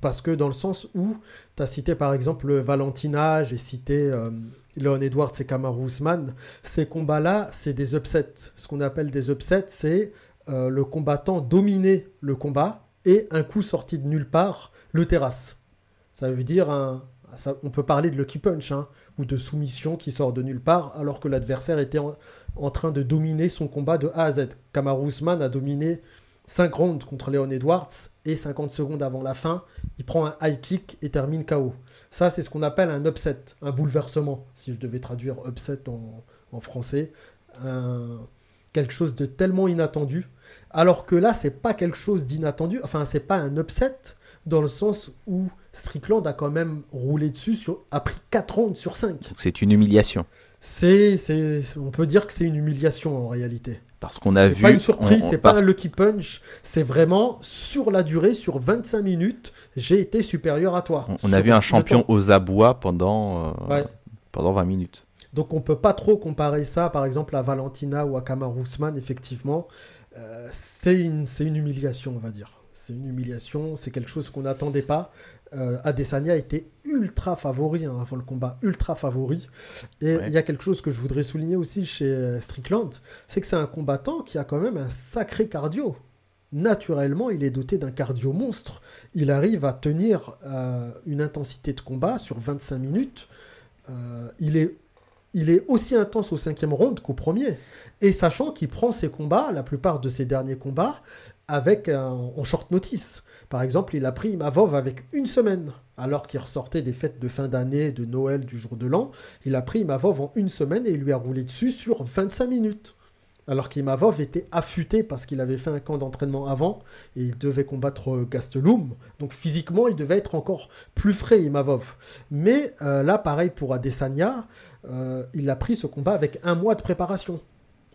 parce que dans le sens où tu as cité par exemple Valentina, j'ai cité euh, Leon Edwards et Kamaru Usman, ces combats-là, c'est des upsets. Ce qu'on appelle des upsets, c'est euh, le combattant dominer le combat et un coup sorti de nulle part le terrasse. Ça veut dire un, on peut parler de lucky punch hein, ou de soumission qui sort de nulle part alors que l'adversaire était en, train de dominer son combat de A à Z. Kamaru a dominé 5 rounds contre Leon Edwards et 50 secondes avant la fin, il prend un high kick et termine KO. Ça, c'est ce qu'on appelle un upset, un bouleversement, si je devais traduire upset en, français. quelque chose de tellement inattendu. Alors que là, c'est pas quelque chose d'inattendu. Enfin, c'est pas un upset dans le sens où Strickland a quand même roulé dessus, a pris 4 rounds sur 5. C'est une humiliation. C'est, on peut dire que c'est une humiliation en réalité. Parce qu'on a vu. C'est pas une surprise, c'est pas un lucky punch, c'est vraiment sur la durée, sur 25 minutes, j'ai été supérieur à toi. On, a vu un champion aux abois pendant, euh, pendant 20 minutes. Donc on peut pas trop comparer ça, par exemple, à Valentina ou à Kamar Ousmane, effectivement. Euh, c'est une, une humiliation, on va dire. C'est une humiliation, c'est quelque chose qu'on n'attendait pas. Euh, Adesanya était ultra favori hein, avant le combat, ultra favori. Et il y a quelque chose que je voudrais souligner aussi chez euh, Strickland, c'est que c'est un combattant qui a quand même un sacré cardio. Naturellement, il est doté d'un cardio monstre. Il arrive à tenir euh, une intensité de combat sur 25 minutes. il, est, il est aussi intense au cinquième round qu'au premier. Et sachant qu'il prend ses combats, la plupart de ses derniers combats, avec en short notice. Par exemple, il a pris Imavov avec une semaine, alors qu'il ressortait des fêtes de fin d'année, de Noël, du jour de l'an. Il a pris Imavov en une semaine et il lui a roulé dessus sur 25 minutes. Alors qu'Imavov était affûté parce qu'il avait fait un camp d'entraînement avant et il devait combattre Gastelum. Donc physiquement, il devait être encore plus frais, Imavov. Mais euh, là, pareil pour Adesanya, euh, il a pris ce combat avec un mois de préparation.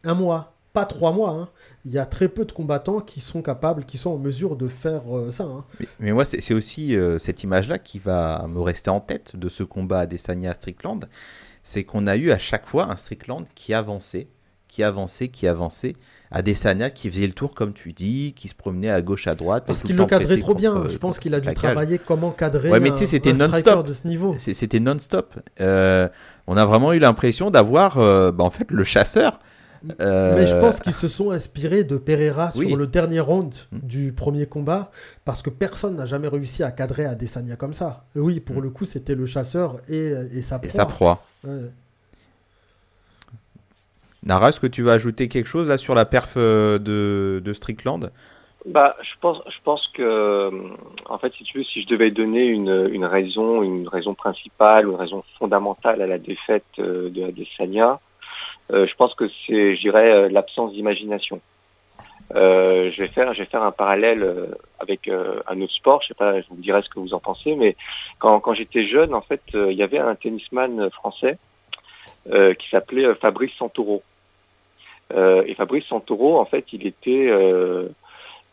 Un mois pas trois mois. Hein. Il y a très peu de combattants qui sont capables, qui sont en mesure de faire euh, ça. Hein. Mais, moi, c'est aussi euh, cette image-là qui va me rester en tête de ce combat à Desania Strickland. C'est qu'on a eu à chaque fois un Strickland qui avançait, qui avançait, qui avançait. Adesanya qui faisait le tour, comme tu dis, qui se promenait à gauche, à droite. Parce qu'il le cadrait trop bien. Je pense qu'il a dû travailler comment cadrer ouais, mais un, c'était non-stop. de ce niveau. C'était non-stop. Euh, on a vraiment eu l'impression d'avoir bah, en fait le chasseur mais je pense qu'ils se sont inspirés de Pereira sur le dernier round mm. du premier combat, parce que personne n'a jamais réussi à cadrer Adesanya comme ça. Oui, pour mm. le coup, c'était le chasseur et, et sa proie. Et sa proie. Nara, est-ce que tu vas ajouter quelque chose là sur la perf euh, de, de Strickland? Bah, je pense, je pense que, euh, en fait, si tu veux, si je devais donner une, une raison, une raison principale, une raison fondamentale à la défaite euh, de Adesanya, euh, je pense que c'est, je dirais, euh, l'absence d'imagination. Euh, je vais faire, je vais faire un parallèle avec un autre sport. Je sais pas, je vous dirai ce que vous en pensez, mais quand, quand j'étais jeune, en fait, il y avait un tennisman français qui s'appelait Fabrice Santoro. et Fabrice Santoro, en fait, il était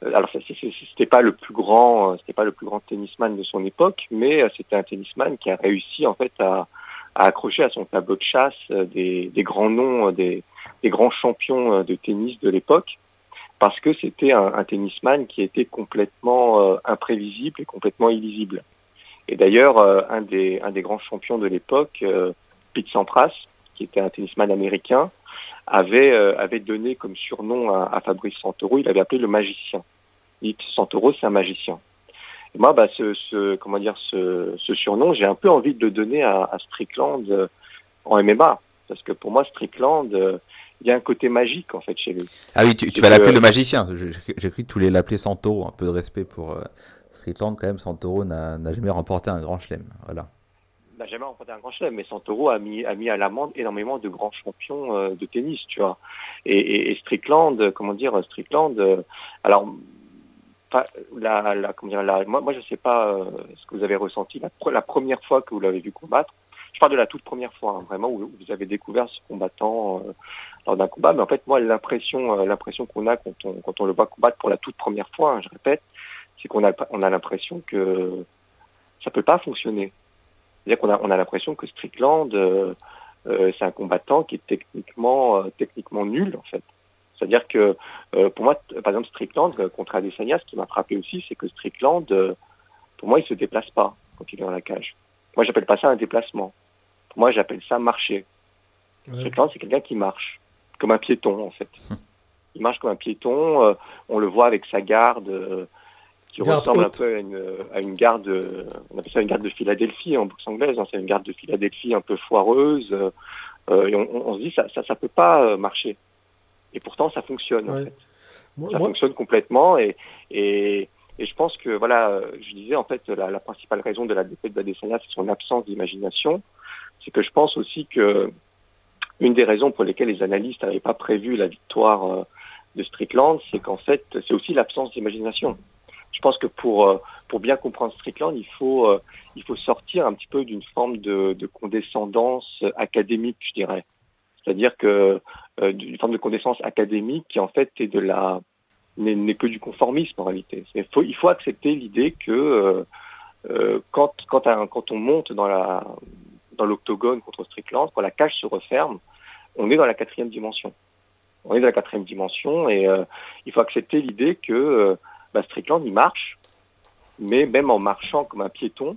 alors c'était pas le plus grand, c'était pas le plus grand tennisman de son époque, mais c'était un tennisman qui a réussi en fait à, à accrocher à son tableau de chasse euh, des, grands noms, euh, des, grands champions euh, de tennis de l'époque, parce que c'était un, tennisman qui était complètement imprévisible et complètement illisible. Et d'ailleurs, un, des, grands champions de l'époque, Pete Sampras, qui était un tennisman américain, avait, donné comme surnom à, à, Fabrice Santoro, il avait appelé le magicien. Pete Santoro, c'est un magicien. Moi, bah, ce, comment dire, ce, surnom, j'ai un peu envie de le donner à, Strickland euh, en MMA. Parce que pour moi, Strickland, euh, il y a un côté magique, en fait, chez lui. Ah oui, tu, vas l'appeler le magicien. J'ai cru que tu voulais l'appeler Santoro. Un peu de respect pour Strickland, quand même. Santoro n'a jamais remporté un grand chelem. Voilà n'a jamais remporté un grand chelem, mais Santoro a mis, a mis à l'amende énormément de grands champions de tennis, tu vois. Et, Strickland, comment dire, Strickland, alors la, moi, je ne sais pas euh, ce que vous avez ressenti la, la première fois que vous l'avez vu combattre. Je parle de la toute première fois, hein, vraiment, où vous avez découvert ce combattant euh, lors d'un combat. Mais en fait, moi, l'impression, euh, l'impression qu'on a quand on, quand on le voit combattre pour la toute première fois, hein, je répète, c'est qu'on a, on a l'impression que ça peut pas fonctionner. C'est-à-dire qu'on a, on a l'impression que Strickland, c'est un combattant qui est techniquement, techniquement nul, en fait. C'est-à-dire que euh, pour moi, par exemple, Strickland euh, contre Adesanya, ce qui m'a frappé aussi, c'est que Strickland, euh, pour moi, il se déplace pas quand il est dans la cage. Moi, j'appelle pas ça un déplacement. Pour moi, j'appelle ça marcher. Strickland, c'est quelqu'un qui marche, comme un piéton en fait. il marche comme un piéton. on le voit avec sa garde qui ressemble un peu à une, garde, on appelle ça une garde de Philadelphie en boxe anglaise. Hein. c'est une garde de Philadelphie un peu foireuse. et on, se dit ça, ça, ça peut pas marcher. Et pourtant, ça fonctionne. En fait. ça fonctionne complètement. Et, et, et, je pense que, voilà, je disais, en fait, la, la principale raison de la défaite d'Adesanya, c'est son absence d'imagination. C'est que je pense aussi que une des raisons pour lesquelles les analystes n'avaient pas prévu la victoire euh, de Strickland, c'est qu'en fait, c'est aussi l'absence d'imagination. Je pense que pour, euh, pour bien comprendre Strickland, il faut, euh, il faut sortir un petit peu d'une forme de, de condescendance académique, je dirais. C'est-à-dire que euh, d'une forme de connaissance académique qui en fait est de la n'est que du conformisme en réalité. Il faut, accepter l'idée que euh, euh, quand, quand, on monte dans l'octogone contre Strickland, quand la cage se referme, on est dans la quatrième dimension. On est dans la quatrième dimension et il faut accepter l'idée que bah, Strickland il marche, mais même en marchant comme un piéton,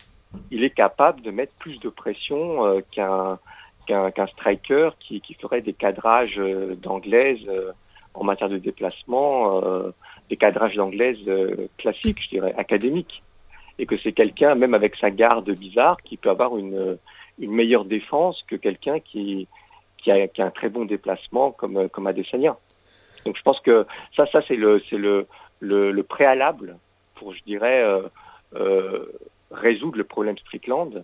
il est capable de mettre plus de pression qu'un qu'un striker qui, ferait des cadrages euh, d'anglaise euh, en matière de déplacement, euh, des cadrages d'anglaise classiques, je dirais, académiques. Et que c'est quelqu'un, même avec sa garde bizarre, qui peut avoir une, meilleure défense que quelqu'un qui, a, un très bon déplacement comme, comme Adesanya. Donc je pense que ça, ça c'est le, préalable pour, je dirais, résoudre le problème Strickland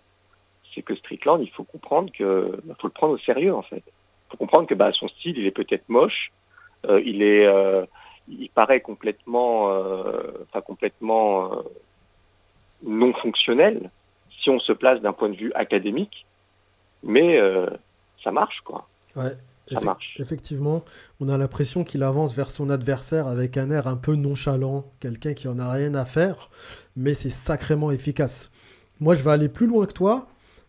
c'est que Strickland, il faut comprendre que bah, faut le prendre au sérieux en fait. Il faut comprendre que bah, son style, il est peut-être moche, euh, il est, euh, il paraît complètement, euh, enfin complètement non fonctionnel si on se place d'un point de vue académique, mais ça marche quoi. Ouais. Ça marche. Effectivement, on a l'impression qu'il avance vers son adversaire avec un air un peu nonchalant, quelqu'un qui en a rien à faire, mais c'est sacrément efficace. Moi, je vais aller plus loin que toi.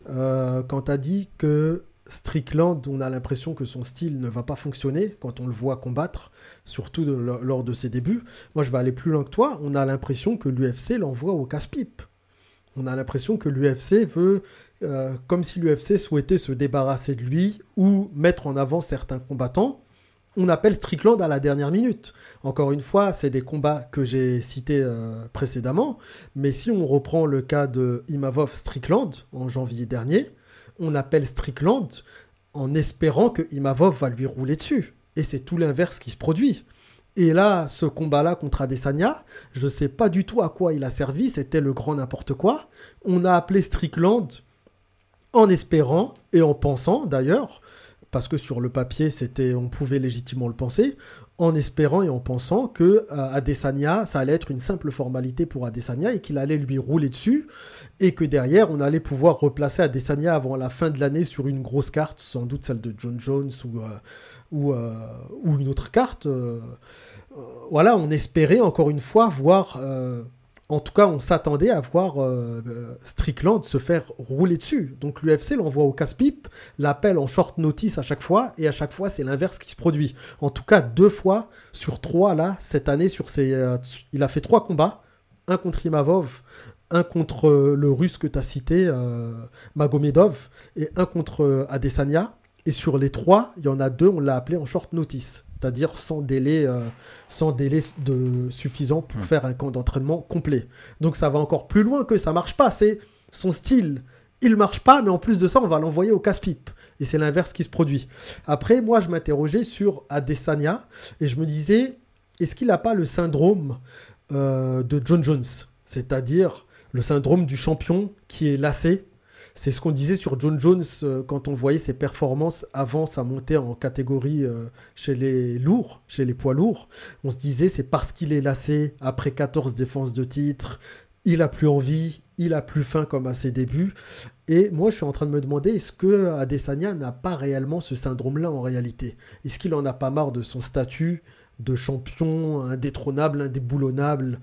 Euh, quand tu as dit que Strickland, on a l'impression que son style ne va pas fonctionner quand on le voit combattre, surtout lors de ses débuts. Moi, je vais aller plus loin que toi. On a l'impression que l'UFC l'envoie au casse-pipe. On a l'impression que l'UFC veut, euh, comme si l'UFC souhaitait se débarrasser de lui ou mettre en avant certains combattants on appelle Strickland à la dernière minute. Encore une fois, c'est des combats que j'ai cités euh, précédemment, mais si on reprend le cas de Imavov Strickland en janvier dernier, on appelle Strickland en espérant que Imavov va lui rouler dessus. Et c'est tout l'inverse qui se produit. Et là, ce combat-là contre Adesanya, je ne sais pas du tout à quoi il a servi, c'était le grand n'importe quoi. On a appelé Strickland en espérant et en pensant d'ailleurs parce que sur le papier, c'était, on pouvait légitimement le penser, en espérant et en pensant que euh, Adesanya, ça allait être une simple formalité pour Adesanya et qu'il allait lui rouler dessus et que derrière, on allait pouvoir replacer Adesanya avant la fin de l'année sur une grosse carte, sans doute celle de John Jones ou, euh, euh, ou, une autre carte. voilà, on espérait encore une fois voir en tout cas, on s'attendait à voir euh, euh, Strickland se faire rouler dessus. Donc l'UFC l'envoie au casse-pipe, l'appelle en short notice à chaque fois, et à chaque fois, c'est l'inverse qui se produit. En tout cas, deux fois sur trois, là, cette année, sur ses, euh, il a fait trois combats. Un contre Imavov, un contre le russe que tu as cité, Magomedov, et un contre Adesanya. Et sur les trois, il y en a deux, on l'a appelé en short notice. C'est-à-dire sans délai, sans délai de, suffisant pour hmm. faire un camp d'entraînement complet. Donc ça va encore plus loin que ça marche pas. C'est son style, il marche pas, mais en plus de ça, on va l'envoyer au casse-pipe. Et c'est l'inverse qui se produit. Après, moi, je m'interrogeais sur Adesanya et je me disais, est-ce qu'il n'a pas le syndrome euh, de John Jones? C'est-à-dire le syndrome du champion qui est lassé. C'est ce qu'on disait sur John Jones euh, quand on voyait ses performances avant sa montée en catégorie euh, chez les lourds, chez les poids lourds. On se disait c'est parce qu'il est lassé après 14 défenses de titre, il a plus envie, il a plus faim comme à ses débuts. Et moi, je suis en train de me demander, est-ce que Adesanya n'a pas réellement ce syndrome-là en réalité? Est-ce qu'il en a pas marre de son statut de champion indétrônable, indéboulonnable?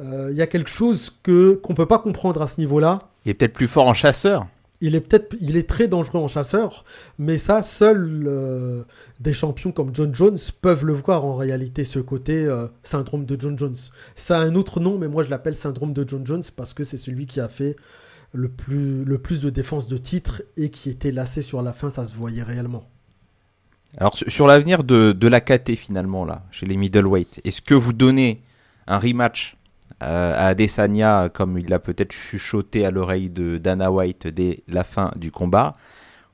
Euh, Il y a quelque chose que qu'on peut pas comprendre à ce niveau-là. Il est peut-être plus fort en chasseur il est peut-être, il est très dangereux en chasseur, mais ça, seuls euh, des champions comme John Jones peuvent le voir en réalité, ce côté euh, syndrome de John Jones. Ça a un autre nom, mais moi je l'appelle syndrome de John Jones parce que c'est celui qui a fait le plus, le plus de défense de titre et qui était lassé sur la fin, ça se voyait réellement. Alors sur l'avenir de, de la KT finalement là, chez les middleweight, est-ce que vous donnez un rematch à Adesanya, comme il l'a peut-être chuchoté à l'oreille de Dana White dès la fin du combat.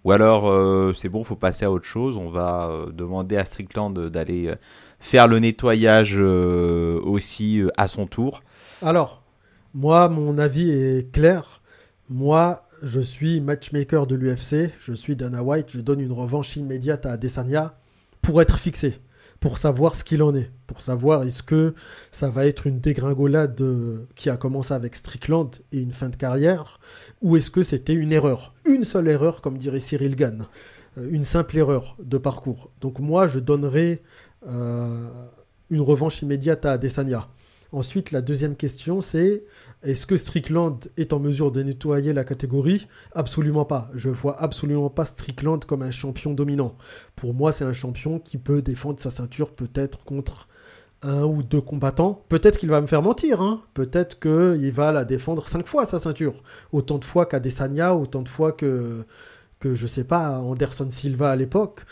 Ou alors, euh, c'est bon, faut passer à autre chose. On va euh, demander à Strickland d'aller faire le nettoyage aussi à son tour. Alors, moi, mon avis est clair. Moi, je suis matchmaker de l'UFC. Je suis Dana White. Je donne une revanche immédiate à Adesanya pour être fixé pour savoir ce qu'il en est, pour savoir est-ce que ça va être une dégringolade euh, qui a commencé avec Strickland et une fin de carrière, ou est-ce que c'était une erreur, une seule erreur comme dirait Cyril Gann, euh, une simple erreur de parcours. Donc moi je donnerai euh, une revanche immédiate à Adesanya. Ensuite, la deuxième question, c'est est-ce que Strickland est en mesure de nettoyer la catégorie? Absolument pas. Je vois absolument pas Strickland comme un champion dominant. Pour moi, c'est un champion qui peut défendre sa ceinture peut-être contre un ou deux combattants. Peut-être qu'il va me faire mentir. Hein. Peut-être qu'il va la défendre cinq fois sa ceinture. Autant de fois qu'Adesanya, autant de fois que, que je sais pas, Anderson Silva à l'époque.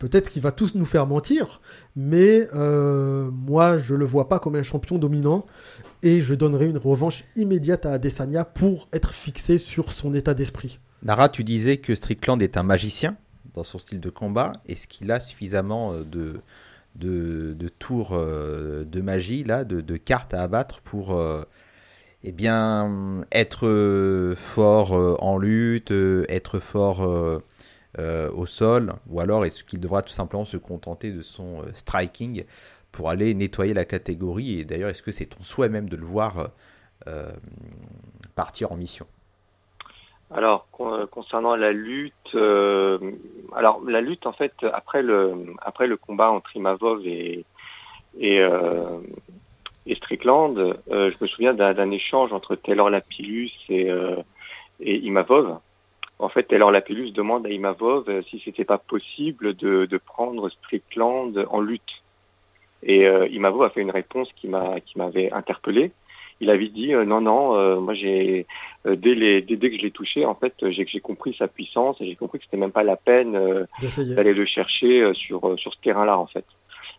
Peut-être qu'il va tous nous faire mentir, mais euh, moi je le vois pas comme un champion dominant et je donnerai une revanche immédiate à Adesanya pour être fixé sur son état d'esprit. Nara, tu disais que Strickland est un magicien dans son style de combat. Est-ce qu'il a suffisamment euh, de, tours euh, de magie, là, de, cartes à abattre pour eh bien, être fort en lutte, être fort euh, au sol, ou alors est-ce qu'il devra tout simplement se contenter de son euh, striking pour aller nettoyer la catégorie Et d'ailleurs, est-ce que c'est ton souhait même de le voir euh, partir en mission? Alors concernant la lutte, alors la lutte en fait après le après le combat entre Imavov et et, Strickland, je me souviens d'un échange entre Taylor Lapillus et, et Imavov en fait, Taylor Lapillus demande à Imavov euh, si c'était pas possible de, prendre Strickland en lutte. Et euh, Imavov a fait une réponse qui m'a qui m'avait interpellé. Il avait dit euh, non non, moi j'ai dès, les, dès, que je l'ai touché, en fait, j'ai j'ai compris sa puissance et j'ai compris que c'était même pas la peine d'aller le chercher sur sur ce terrain-là en fait.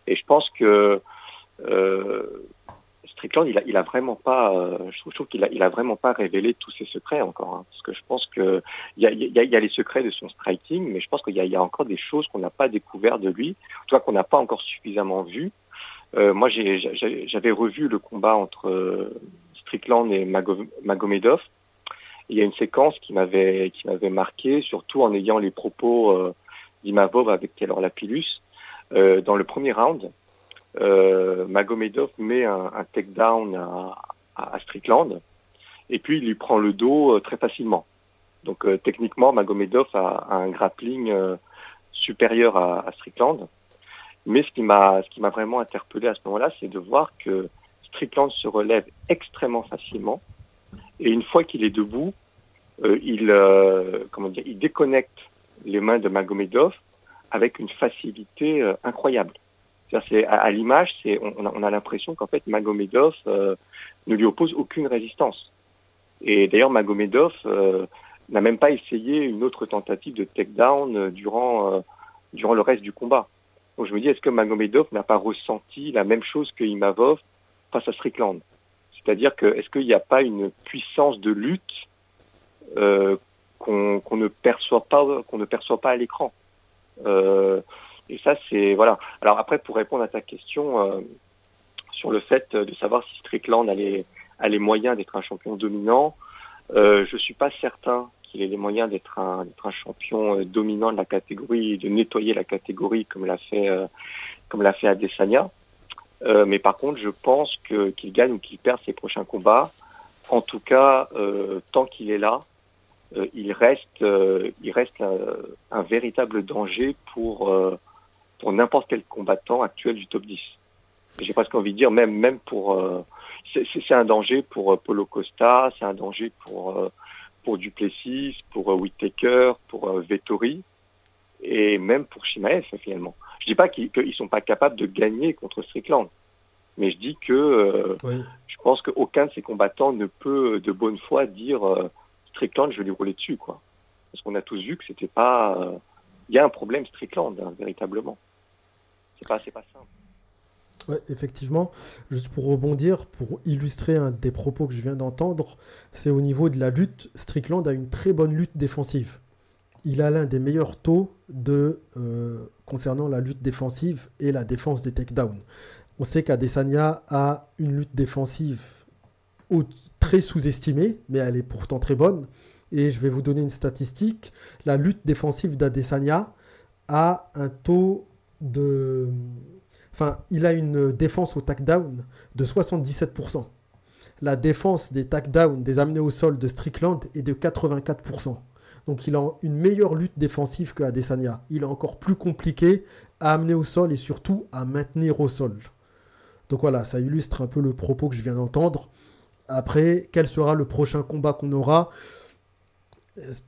Et je pense que Strickland, il a, vraiment pas, euh, je trouve, qu'il a, vraiment pas révélé tous ses secrets encore, hein, parce que je pense que il y a, les secrets de son striking, mais je pense qu'il y, a, encore des choses qu'on n'a pas découvert de lui, toi qu'on n'a pas encore suffisamment vu. Euh, moi, j'avais revu le combat entre euh, Strickland et Magomedov. Il y a une séquence qui m'avait qui m'avait marqué, surtout en ayant les propos d'Imavov avec Taylor Lapillus. Dans le premier round, Magomedov met un, un takedown à, à, Strickland et puis il lui prend le dos euh, très facilement. Donc euh, techniquement, Magomedov a, un grappling euh, supérieur à, à, Strickland. Mais ce qui m'a ce qui m'a vraiment interpellé à ce moment-là, c'est de voir que Strickland se relève extrêmement facilement et une fois qu'il est debout, il comment dire, il déconnecte les mains de Magomedov avec une facilité incroyable. C'est à, l'image, on, a, l'impression qu'en fait Magomedov euh, ne lui oppose aucune résistance. Et d'ailleurs Magomedov euh, n'a même pas essayé une autre tentative de takedown euh, durant durant le reste du combat. Donc je me dis, est-ce que Magomedov n'a pas ressenti la même chose que Imavov face à Strickland? C'est-à-dire que est-ce qu'il n'y a pas une puissance de lutte qu'on ne perçoit pas, qu'on ne perçoit pas à l'écran? Et ça, c'est voilà. Alors après, pour répondre à ta question euh, sur le fait de savoir si Strickland a les, les moyens d'être un champion dominant, euh, je suis pas certain qu'il ait les moyens d'être un, champion euh, dominant de la catégorie, de nettoyer la catégorie comme l'a fait, euh, comme l'a fait Adesanya. Euh, mais par contre, je pense que qu'il gagne ou qu'il perd ses prochains combats. En tout cas, euh, tant qu'il est là, euh, il reste, il reste un, véritable danger pour pour n'importe quel combattant actuel du top 10. J'ai presque envie de dire même même pour c'est un danger pour Polo Costa, c'est un danger pour pour Duplessis, pour Whittaker, pour Vettori et même pour Shimaev finalement. Je dis pas qu'ils ne sont pas capables de gagner contre Strickland, mais je dis que euh, oui. je pense qu'aucun de ces combattants ne peut de bonne foi dire euh, Strickland, je vais lui rouler dessus, quoi. Parce qu'on a tous vu que c'était pas. Il euh, y a un problème Strickland, hein, véritablement. C'est. Ouais, effectivement, juste pour rebondir, pour illustrer un des propos que je viens d'entendre, c'est au niveau de la lutte, Strickland a une très bonne lutte défensive. Il a l'un des meilleurs taux euh, concernant la lutte défensive et la défense des takedowns. On sait qu'Adesanya a une lutte défensive très sous-estimée, mais elle est pourtant très bonne. Et je vais vous donner une statistique. La lutte défensive d'Adesanya a un taux de Enfin, il a une défense au takedown de 77%. La défense des takedowns, des amenés au sol de Strickland est de 84%. Donc il a une meilleure lutte défensive que Adesanya. Il est encore plus compliqué à amener au sol et surtout à maintenir au sol. Donc voilà, ça illustre un peu le propos que je viens d'entendre. Après, quel sera le prochain combat qu'on aura?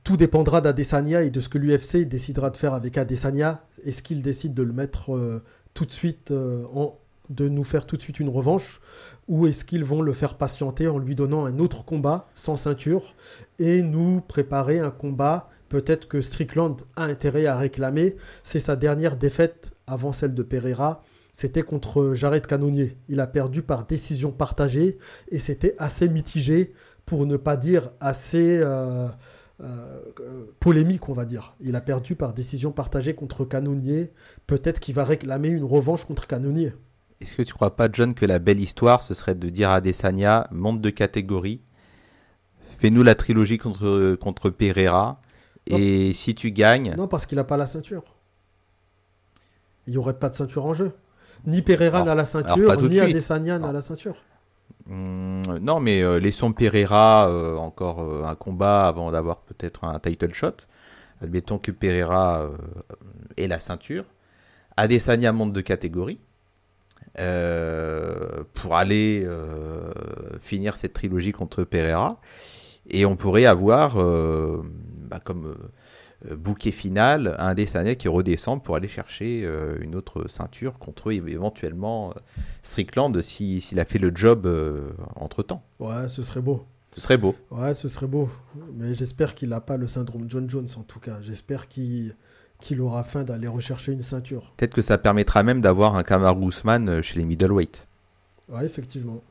Tout dépendra d'Adesanya et de ce que l'UFC décidera de faire avec Adesanya. Est-ce qu'il décide de le mettre euh, tout de suite, euh, en, de nous faire tout de suite une revanche? Ou est-ce qu'ils vont le faire patienter en lui donnant un autre combat sans ceinture et nous préparer un combat peut-être que Strickland a intérêt à réclamer? C'est sa dernière défaite avant celle de Pereira. C'était contre Jared Cannonier. Il a perdu par décision partagée et c'était assez mitigé, pour ne pas dire assez... Euh, euh, polémique, on va dire. Il a perdu par décision partagée contre Canonier. Peut-être qu'il va réclamer une revanche contre Canonier. Est-ce que tu crois pas, John, que la belle histoire, ce serait de dire à Desania, monte de catégorie, fais-nous la trilogie contre, contre Pereira, et si tu gagnes... Non, parce qu'il n'a pas la ceinture. Il n'y aurait pas de ceinture en jeu. Ni Pereira n'a la ceinture, ni Adesanya n'a la ceinture. Mmh, non, mais euh, laissons Pereira euh, encore euh, un combat avant d'avoir peut-être un title shot. Admettons que Pereira ait la ceinture. Adesanya monte de catégorie pour aller finir cette trilogie contre Pereira. Et on pourrait avoir, bah, comme bouquet final, un Adesanya qui redescend pour aller chercher euh, une autre ceinture contre éventuellement euh, Strickland s'il a fait le job entre temps. Ouais, ce serait beau. Ce serait beau. Ouais, ce serait beau. Mais j'espère qu'il n'a pas le syndrome John Jones en tout cas. J'espère qu'il qu'il aura faim d'aller rechercher une ceinture. Peut-être que ça permettra même d'avoir un Kamaru Usman chez les middleweight. Ouais, effectivement.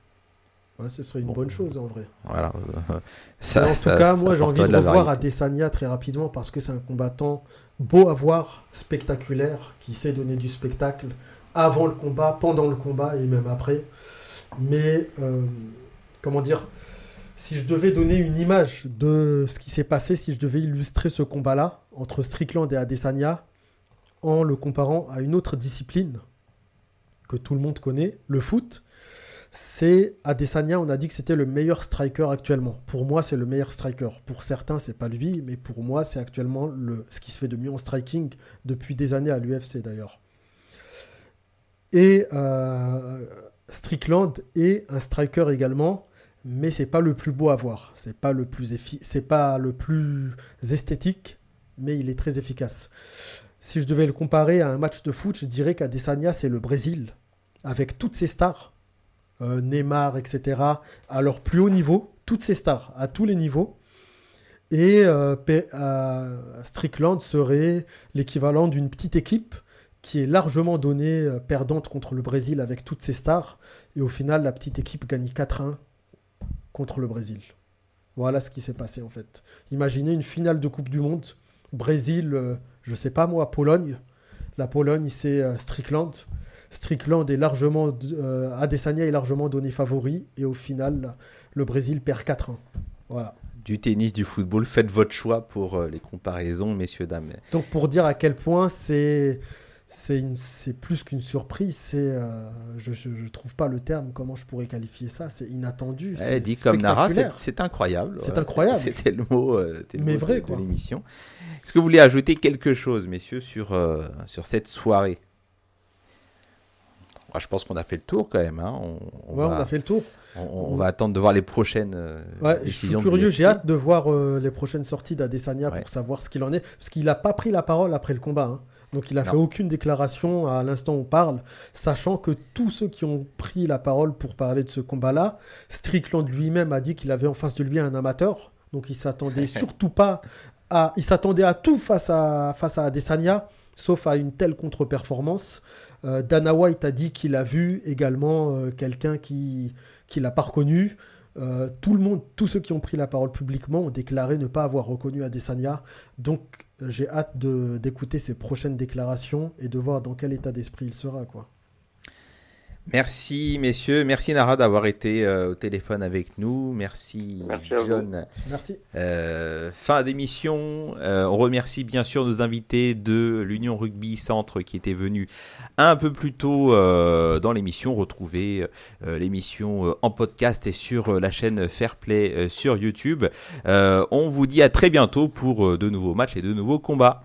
Ouais, ce serait une bonne chose en vrai. Voilà. Ça, en tout cas, moi j'ai envie de, de revoir Adesanya très rapidement parce que c'est un combattant beau à voir, spectaculaire, qui sait donner du spectacle avant le combat, pendant le combat et même après. Mais euh, comment dire, si je devais donner une image de ce qui s'est passé, si je devais illustrer ce combat-là entre Strickland et Adesanya en le comparant à une autre discipline que tout le monde connaît, le foot c'est Adesanya, on a dit que c'était le meilleur striker actuellement. Pour moi, c'est le meilleur striker. Pour certains, c'est pas lui, mais pour moi, c'est actuellement le, ce qui se fait de mieux en striking depuis des années à l'UFC d'ailleurs. Et euh, Strickland est un striker également, mais c'est pas le plus beau à voir. C'est pas le plus c'est pas le plus esthétique, mais il est très efficace. Si je devais le comparer à un match de foot, je dirais qu'Adesanya c'est le Brésil avec toutes ses stars euh, Neymar, etc., à leur plus haut niveau, toutes ces stars, à tous les niveaux. Et euh, Strickland serait l'équivalent d'une petite équipe qui est largement donnée euh, perdante contre le Brésil avec toutes ses stars. Et au final, la petite équipe gagne 4-1 contre le Brésil. Voilà ce qui s'est passé en fait. Imaginez une finale de Coupe du Monde. Brésil, euh, je sais pas moi, Pologne. La Pologne, c'est euh, Strickland. Strickland est largement. Adesanya est largement donné favori. Et au final, le Brésil perd 4-1. Voilà du tennis, du football. Faites votre choix pour les comparaisons, messieurs, dames. Donc pour dire à quel point c'est c'est plus qu'une surprise, c'est euh, je, ne trouve pas le terme, comment je pourrais qualifier ça, c'est inattendu. Elle dit comme Nara, c'est incroyable. C'est incroyable. C'était le mot, euh, Mais vrai, de, l'émission. Est-ce que vous voulez ajouter quelque chose, messieurs, sur, euh, sur cette soirée? Ah, Je pense qu'on a fait le tour quand même. Hein. On, on, a fait le tour. On, va attendre de voir les prochaines ouais, Je suis curieux, j'ai hâte de voir les prochaines sorties d'Adesanya pour savoir ce qu'il en est. Parce qu'il n'a pas pris la parole après le combat. Hein. Donc il n'a fait aucune déclaration à l'instant où on parle, sachant que tous ceux qui ont pris la parole pour parler de ce combat-là, Strickland lui-même a dit qu'il avait en face de lui un amateur. Donc il s'attendait surtout pas à, il s'attendait à tout face à face à Adesanya, sauf à une telle contre-performance. Euh, Dana White a dit qu'il a vu également euh, quelqu'un qui qui l'a pas reconnu. Euh, tout le monde, tous ceux qui ont pris la parole publiquement ont déclaré ne pas avoir reconnu Adesanya. Donc j'ai hâte d'écouter ses prochaines déclarations et de voir dans quel état d'esprit il sera. quoi. Merci messieurs, merci Nara d'avoir été euh, au téléphone avec nous, merci, John. Merci. Euh, fin d'émission, euh, on remercie bien sûr nos invités de l'Union Rugby Centre qui étaient venus un peu plus tôt dans l'émission. Retrouvez l'émission en podcast et sur la chaîne Fairplay sur YouTube. on vous dit à très bientôt pour de nouveaux matchs et de nouveaux combats.